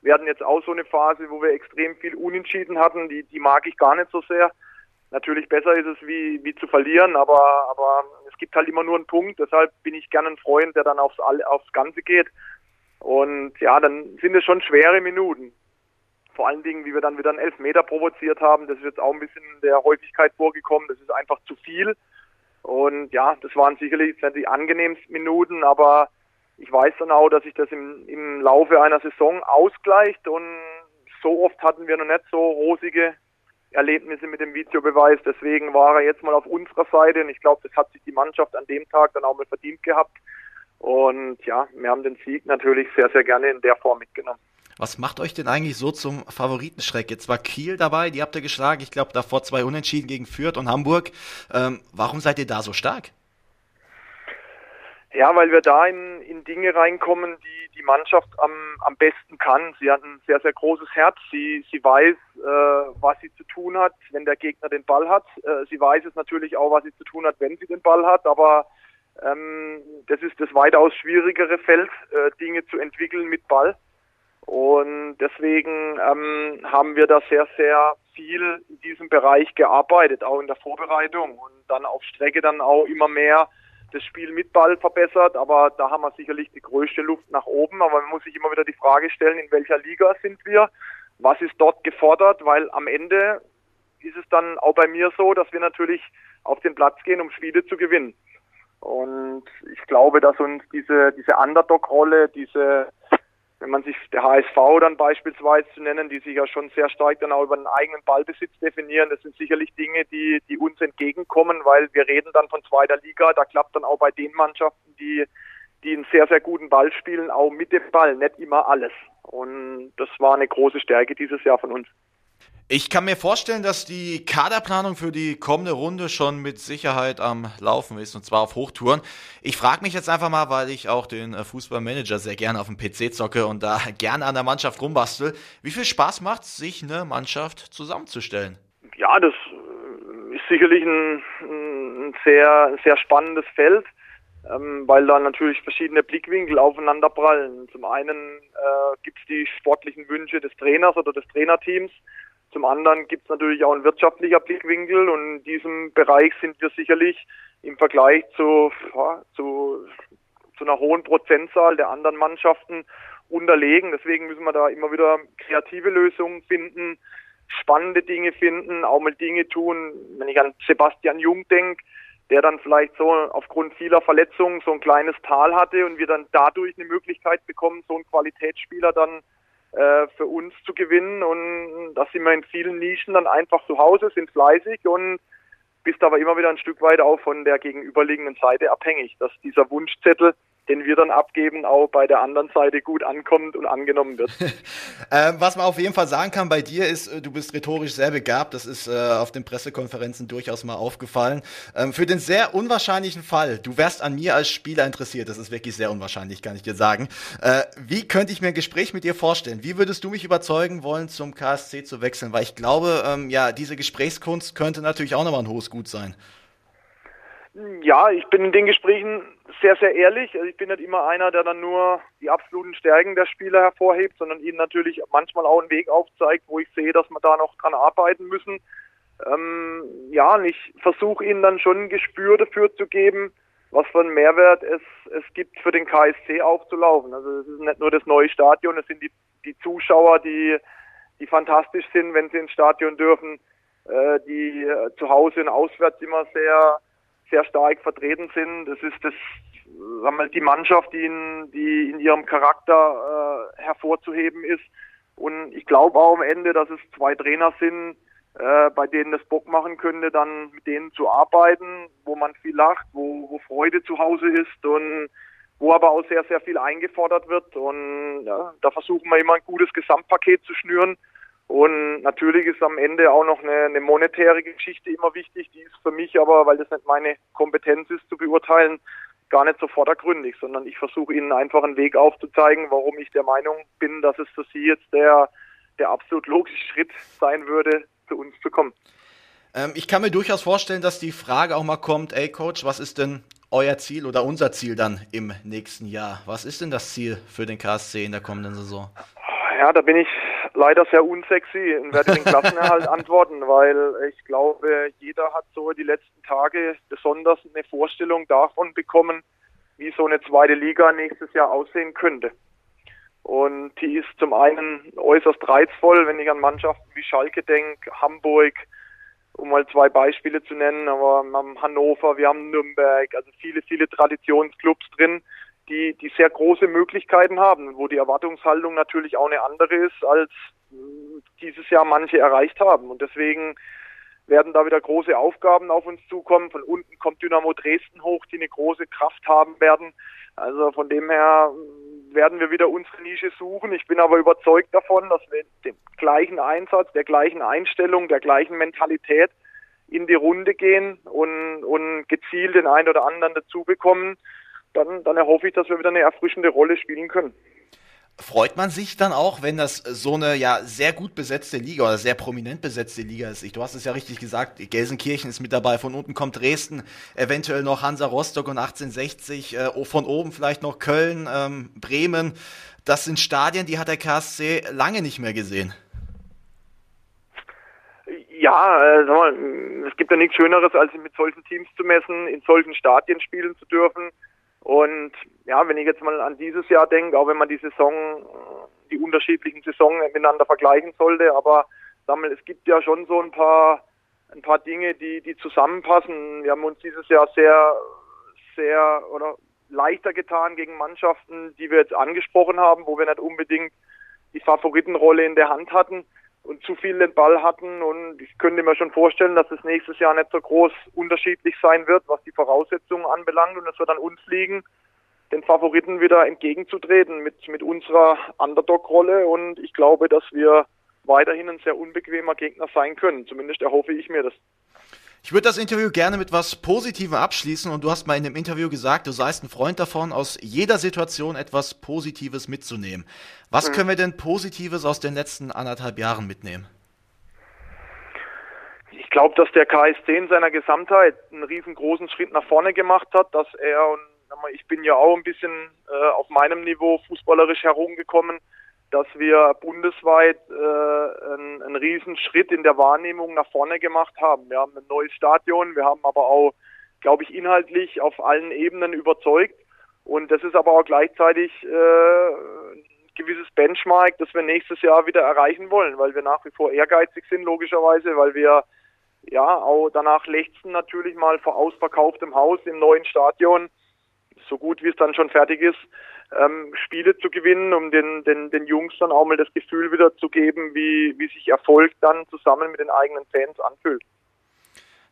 [SPEAKER 5] Wir hatten jetzt auch so eine Phase, wo wir extrem viel Unentschieden hatten, die, die mag ich gar nicht so sehr. Natürlich besser ist es wie, wie zu verlieren, aber, aber es gibt halt immer nur einen Punkt, deshalb bin ich gerne ein Freund, der dann aufs, aufs Ganze geht. Und ja, dann sind es schon schwere Minuten vor allen Dingen, wie wir dann wieder einen Elfmeter provoziert haben, das ist jetzt auch ein bisschen der Häufigkeit vorgekommen, das ist einfach zu viel. Und ja, das waren sicherlich nicht die angenehmsten Minuten, aber ich weiß dann auch, dass sich das im, im Laufe einer Saison ausgleicht und so oft hatten wir noch nicht so rosige Erlebnisse mit dem Videobeweis. Deswegen war er jetzt mal auf unserer Seite und ich glaube, das hat sich die Mannschaft an dem Tag dann auch mal verdient gehabt. Und ja, wir haben den Sieg natürlich sehr, sehr gerne in der Form mitgenommen.
[SPEAKER 4] Was macht euch denn eigentlich so zum Favoritenschreck? Jetzt war Kiel dabei, die habt ihr geschlagen. Ich glaube, davor zwei Unentschieden gegen Fürth und Hamburg. Ähm, warum seid ihr da so stark?
[SPEAKER 5] Ja, weil wir da in, in Dinge reinkommen, die die Mannschaft am, am besten kann. Sie hat ein sehr, sehr großes Herz. Sie, sie weiß, äh, was sie zu tun hat, wenn der Gegner den Ball hat. Äh, sie weiß es natürlich auch, was sie zu tun hat, wenn sie den Ball hat. Aber ähm, das ist das weitaus schwierigere Feld, äh, Dinge zu entwickeln mit Ball. Und deswegen ähm, haben wir da sehr, sehr viel in diesem Bereich gearbeitet, auch in der Vorbereitung und dann auf Strecke dann auch immer mehr das Spiel mit Ball verbessert, aber da haben wir sicherlich die größte Luft nach oben. Aber man muss sich immer wieder die Frage stellen, in welcher Liga sind wir? Was ist dort gefordert? Weil am Ende ist es dann auch bei mir so, dass wir natürlich auf den Platz gehen, um Spiele zu gewinnen. Und ich glaube, dass uns diese, diese Underdog-Rolle, diese wenn man sich der HSV dann beispielsweise zu nennen, die sich ja schon sehr stark dann auch über den eigenen Ballbesitz definieren, das sind sicherlich Dinge, die, die uns entgegenkommen, weil wir reden dann von zweiter Liga, da klappt dann auch bei den Mannschaften, die, die einen sehr, sehr guten Ball spielen, auch mit dem Ball, nicht immer alles. Und das war eine große Stärke dieses Jahr von uns.
[SPEAKER 4] Ich kann mir vorstellen, dass die Kaderplanung für die kommende Runde schon mit Sicherheit am Laufen ist und zwar auf Hochtouren. Ich frage mich jetzt einfach mal, weil ich auch den äh, Fußballmanager sehr gerne auf dem PC zocke und da *laughs* gerne an der Mannschaft rumbastel. Wie viel Spaß macht es, sich eine Mannschaft zusammenzustellen?
[SPEAKER 5] Ja, das äh, ist sicherlich ein, ein sehr, sehr spannendes Feld, ähm, weil da natürlich verschiedene Blickwinkel aufeinanderprallen. Zum einen äh, gibt es die sportlichen Wünsche des Trainers oder des Trainerteams zum anderen gibt es natürlich auch einen wirtschaftlicher Blickwinkel und in diesem Bereich sind wir sicherlich im Vergleich zu, ja, zu, zu einer hohen Prozentzahl der anderen Mannschaften unterlegen. Deswegen müssen wir da immer wieder kreative Lösungen finden, spannende Dinge finden, auch mal Dinge tun. Wenn ich an Sebastian Jung denke, der dann vielleicht so aufgrund vieler Verletzungen so ein kleines Tal hatte und wir dann dadurch eine Möglichkeit bekommen, so einen Qualitätsspieler dann äh, für uns zu gewinnen. Und da sind wir in vielen Nischen dann einfach zu Hause, sind fleißig und bist aber immer wieder ein Stück weit auch von der gegenüberliegenden Seite abhängig, dass dieser Wunschzettel den wir dann abgeben, auch bei der anderen Seite gut ankommt und angenommen wird. *laughs*
[SPEAKER 4] ähm, was man auf jeden Fall sagen kann bei dir ist, äh, du bist rhetorisch sehr begabt. Das ist äh, auf den Pressekonferenzen durchaus mal aufgefallen. Ähm, für den sehr unwahrscheinlichen Fall, du wärst an mir als Spieler interessiert, das ist wirklich sehr unwahrscheinlich, kann ich dir sagen. Äh, wie könnte ich mir ein Gespräch mit dir vorstellen? Wie würdest du mich überzeugen wollen, zum KSC zu wechseln? Weil ich glaube, ähm, ja, diese Gesprächskunst könnte natürlich auch nochmal ein hohes Gut sein.
[SPEAKER 5] Ja, ich bin in den Gesprächen sehr, sehr ehrlich. Also ich bin nicht immer einer, der dann nur die absoluten Stärken der Spieler hervorhebt, sondern ihnen natürlich manchmal auch einen Weg aufzeigt, wo ich sehe, dass wir da noch dran arbeiten müssen. Ähm, ja, und ich versuche ihnen dann schon ein Gespür dafür zu geben, was für einen Mehrwert es, es gibt, für den KSC aufzulaufen. Also es ist nicht nur das neue Stadion, es sind die, die Zuschauer, die, die fantastisch sind, wenn sie ins Stadion dürfen, äh, die äh, zu Hause und auswärts immer sehr sehr stark vertreten sind. Das ist das, sagen wir, die Mannschaft, die in, die in ihrem Charakter äh, hervorzuheben ist. Und ich glaube auch am Ende, dass es zwei Trainer sind, äh, bei denen das Bock machen könnte, dann mit denen zu arbeiten, wo man viel lacht, wo, wo Freude zu Hause ist und wo aber auch sehr, sehr viel eingefordert wird. Und ja, da versuchen wir immer ein gutes Gesamtpaket zu schnüren. Und natürlich ist am Ende auch noch eine, eine, monetäre Geschichte immer wichtig. Die ist für mich aber, weil das nicht meine Kompetenz ist zu beurteilen, gar nicht so vordergründig, sondern ich versuche Ihnen einfach einen Weg aufzuzeigen, warum ich der Meinung bin, dass es für Sie jetzt der, der absolut logische Schritt sein würde, zu uns zu kommen.
[SPEAKER 4] Ähm, ich kann mir durchaus vorstellen, dass die Frage auch mal kommt, ey Coach, was ist denn euer Ziel oder unser Ziel dann im nächsten Jahr? Was ist denn das Ziel für den KSC in der kommenden Saison?
[SPEAKER 5] Ja, da bin ich leider sehr unsexy und werde den Klassenerhalt *laughs* antworten, weil ich glaube, jeder hat so die letzten Tage besonders eine Vorstellung davon bekommen, wie so eine zweite Liga nächstes Jahr aussehen könnte. Und die ist zum einen äußerst reizvoll, wenn ich an Mannschaften wie Schalke denke, Hamburg, um mal zwei Beispiele zu nennen, aber wir haben Hannover, wir haben Nürnberg, also viele, viele Traditionsclubs drin, die, die sehr große Möglichkeiten haben, wo die Erwartungshaltung natürlich auch eine andere ist, als dieses Jahr manche erreicht haben. Und deswegen werden da wieder große Aufgaben auf uns zukommen. Von unten kommt Dynamo Dresden hoch, die eine große Kraft haben werden. Also von dem her werden wir wieder unsere Nische suchen. Ich bin aber überzeugt davon, dass wir den gleichen Einsatz, der gleichen Einstellung, der gleichen Mentalität in die Runde gehen und, und gezielt den einen oder anderen dazu bekommen, dann, dann erhoffe ich, dass wir wieder eine erfrischende Rolle spielen können.
[SPEAKER 4] Freut man sich dann auch, wenn das so eine ja sehr gut besetzte Liga oder sehr prominent besetzte Liga ist? Du hast es ja richtig gesagt, Gelsenkirchen ist mit dabei, von unten kommt Dresden, eventuell noch Hansa Rostock und 1860, äh, von oben vielleicht noch Köln, ähm, Bremen. Das sind Stadien, die hat der KSC lange nicht mehr gesehen.
[SPEAKER 5] Ja, äh, mal, es gibt ja nichts Schöneres, als mit solchen Teams zu messen, in solchen Stadien spielen zu dürfen. Und ja, wenn ich jetzt mal an dieses Jahr denke, auch wenn man die Saison, die unterschiedlichen Saisonen miteinander vergleichen sollte, aber mal, es gibt ja schon so ein paar, ein paar Dinge, die, die zusammenpassen. Wir haben uns dieses Jahr sehr, sehr oder leichter getan gegen Mannschaften, die wir jetzt angesprochen haben, wo wir nicht unbedingt die Favoritenrolle in der Hand hatten und zu viel den Ball hatten. Und ich könnte mir schon vorstellen, dass es nächstes Jahr nicht so groß unterschiedlich sein wird, was die Voraussetzungen anbelangt. Und es wird an uns liegen, den Favoriten wieder entgegenzutreten mit, mit unserer Underdog-Rolle. Und ich glaube, dass wir weiterhin ein sehr unbequemer Gegner sein können. Zumindest erhoffe ich mir das.
[SPEAKER 4] Ich würde das Interview gerne mit was Positivem abschließen und du hast mal in dem Interview gesagt, du seist ein Freund davon, aus jeder Situation etwas Positives mitzunehmen. Was mhm. können wir denn Positives aus den letzten anderthalb Jahren mitnehmen?
[SPEAKER 5] Ich glaube, dass der KSC in seiner Gesamtheit einen riesengroßen Schritt nach vorne gemacht hat, dass er und ich bin ja auch ein bisschen äh, auf meinem Niveau fußballerisch herumgekommen, dass wir bundesweit äh, einen, einen riesen Schritt in der Wahrnehmung nach vorne gemacht haben. Wir haben ein neues Stadion, wir haben aber auch, glaube ich, inhaltlich auf allen Ebenen überzeugt. Und das ist aber auch gleichzeitig äh, ein gewisses Benchmark, das wir nächstes Jahr wieder erreichen wollen, weil wir nach wie vor ehrgeizig sind, logischerweise, weil wir ja auch danach lechzen natürlich mal vor ausverkauftem Haus im neuen Stadion, so gut wie es dann schon fertig ist, ähm, Spiele zu gewinnen, um den, den, den Jungs dann auch mal das Gefühl wieder zu geben, wie, wie sich Erfolg dann zusammen mit den eigenen Fans anfühlt.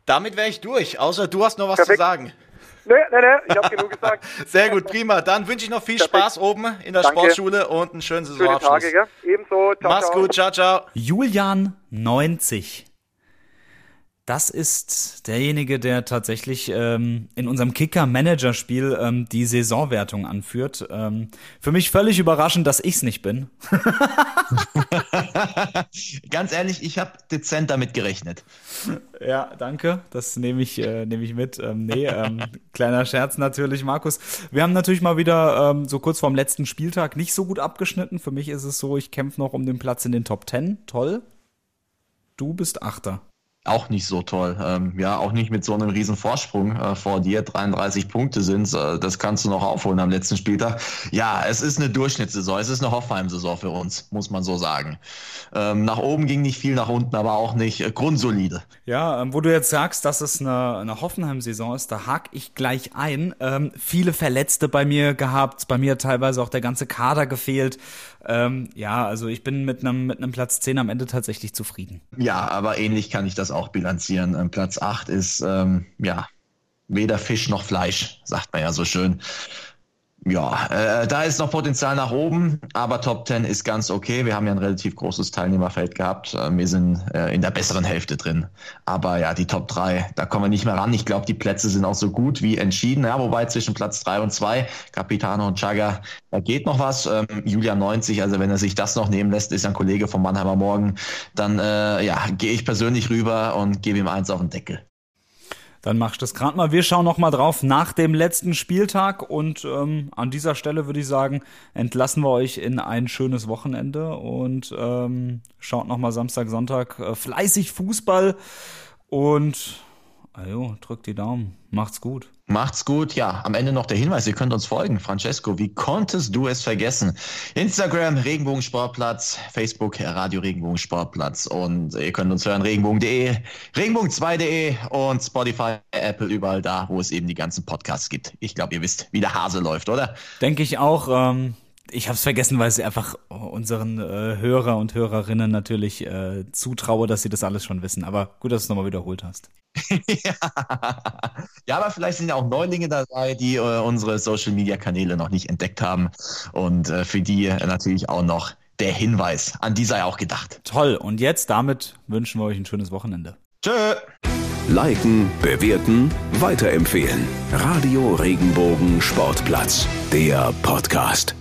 [SPEAKER 4] Damit wäre ich durch, außer du hast noch was Perfekt. zu sagen.
[SPEAKER 5] Nee, nee, nee, ich habe genug gesagt. *laughs*
[SPEAKER 4] Sehr gut, prima. Dann wünsche ich noch viel Perfekt. Spaß oben in der Danke. Sportschule und einen schönen Saisonabschluss. Schöne Tage,
[SPEAKER 5] gell? Ebenso.
[SPEAKER 4] Ciao, Mach's ciao. gut, ciao, ciao.
[SPEAKER 2] Julian 90 das ist derjenige, der tatsächlich ähm, in unserem Kicker-Manager-Spiel ähm, die Saisonwertung anführt. Ähm, für mich völlig überraschend, dass ich's nicht bin. *laughs*
[SPEAKER 3] Ganz ehrlich, ich habe dezent damit gerechnet.
[SPEAKER 2] Ja, danke. Das nehme ich, äh, nehm ich mit. Ähm, nee, ähm, kleiner Scherz natürlich, Markus. Wir haben natürlich mal wieder ähm, so kurz vorm letzten Spieltag nicht so gut abgeschnitten. Für mich ist es so, ich kämpfe noch um den Platz in den Top Ten. Toll. Du bist Achter
[SPEAKER 3] auch nicht so toll. Ähm, ja, auch nicht mit so einem riesen Vorsprung äh, vor dir. 33 Punkte sind äh, Das kannst du noch aufholen am letzten Spieltag. Ja, es ist eine Durchschnittssaison. Es ist eine Hoffenheim-Saison für uns, muss man so sagen. Ähm, nach oben ging nicht viel, nach unten aber auch nicht. Äh, grundsolide.
[SPEAKER 2] Ja, ähm, wo du jetzt sagst, dass es eine, eine Hoffenheim-Saison ist, da hake ich gleich ein. Ähm, viele Verletzte bei mir gehabt, bei mir teilweise auch der ganze Kader gefehlt. Ähm, ja, also ich bin mit einem mit Platz 10 am Ende tatsächlich zufrieden.
[SPEAKER 3] Ja, aber ähnlich kann ich das auch bilanzieren. Ähm, Platz 8 ist ähm, ja weder Fisch noch Fleisch, sagt man ja so schön. Ja, äh, da ist noch Potenzial nach oben, aber Top 10 ist ganz okay. Wir haben ja ein relativ großes Teilnehmerfeld gehabt. Äh, wir sind äh, in der besseren Hälfte drin. Aber ja, die Top 3, da kommen wir nicht mehr ran. Ich glaube, die Plätze sind auch so gut wie entschieden. Ja, wobei zwischen Platz 3 und 2, Capitano und Chaga, da geht noch was. Ähm, Julia 90, also wenn er sich das noch nehmen lässt, ist ein Kollege vom Mannheimer Morgen, dann äh, ja, gehe ich persönlich rüber und gebe ihm eins auf den Deckel.
[SPEAKER 2] Dann machst du das gerade mal. Wir schauen noch mal drauf nach dem letzten Spieltag und ähm, an dieser Stelle würde ich sagen, entlassen wir euch in ein schönes Wochenende und ähm, schaut noch mal Samstag, Sonntag äh, fleißig Fußball und ajo, drückt die Daumen. Macht's gut.
[SPEAKER 3] Macht's gut. Ja, am Ende noch der Hinweis, ihr könnt uns folgen. Francesco, wie konntest du es vergessen? Instagram, Regenbogensportplatz, Facebook, Radio Regenbogensportplatz und ihr könnt uns hören, regenbogen.de, regenbogen2.de und Spotify, Apple, überall da, wo es eben die ganzen Podcasts gibt. Ich glaube, ihr wisst, wie der Hase läuft, oder?
[SPEAKER 2] Denke ich auch. Ähm ich habe es vergessen, weil sie einfach unseren äh, Hörer und Hörerinnen natürlich äh, zutraue, dass sie das alles schon wissen. Aber gut, dass du es nochmal wiederholt hast. *laughs*
[SPEAKER 3] ja. ja, aber vielleicht sind ja auch Neulinge dabei, die äh, unsere Social-Media-Kanäle noch nicht entdeckt haben und äh, für die natürlich auch noch der Hinweis. An die sei auch gedacht.
[SPEAKER 2] Toll. Und jetzt damit wünschen wir euch ein schönes Wochenende.
[SPEAKER 3] Tschö.
[SPEAKER 1] Liken, bewerten, weiterempfehlen. Radio Regenbogen Sportplatz, der Podcast.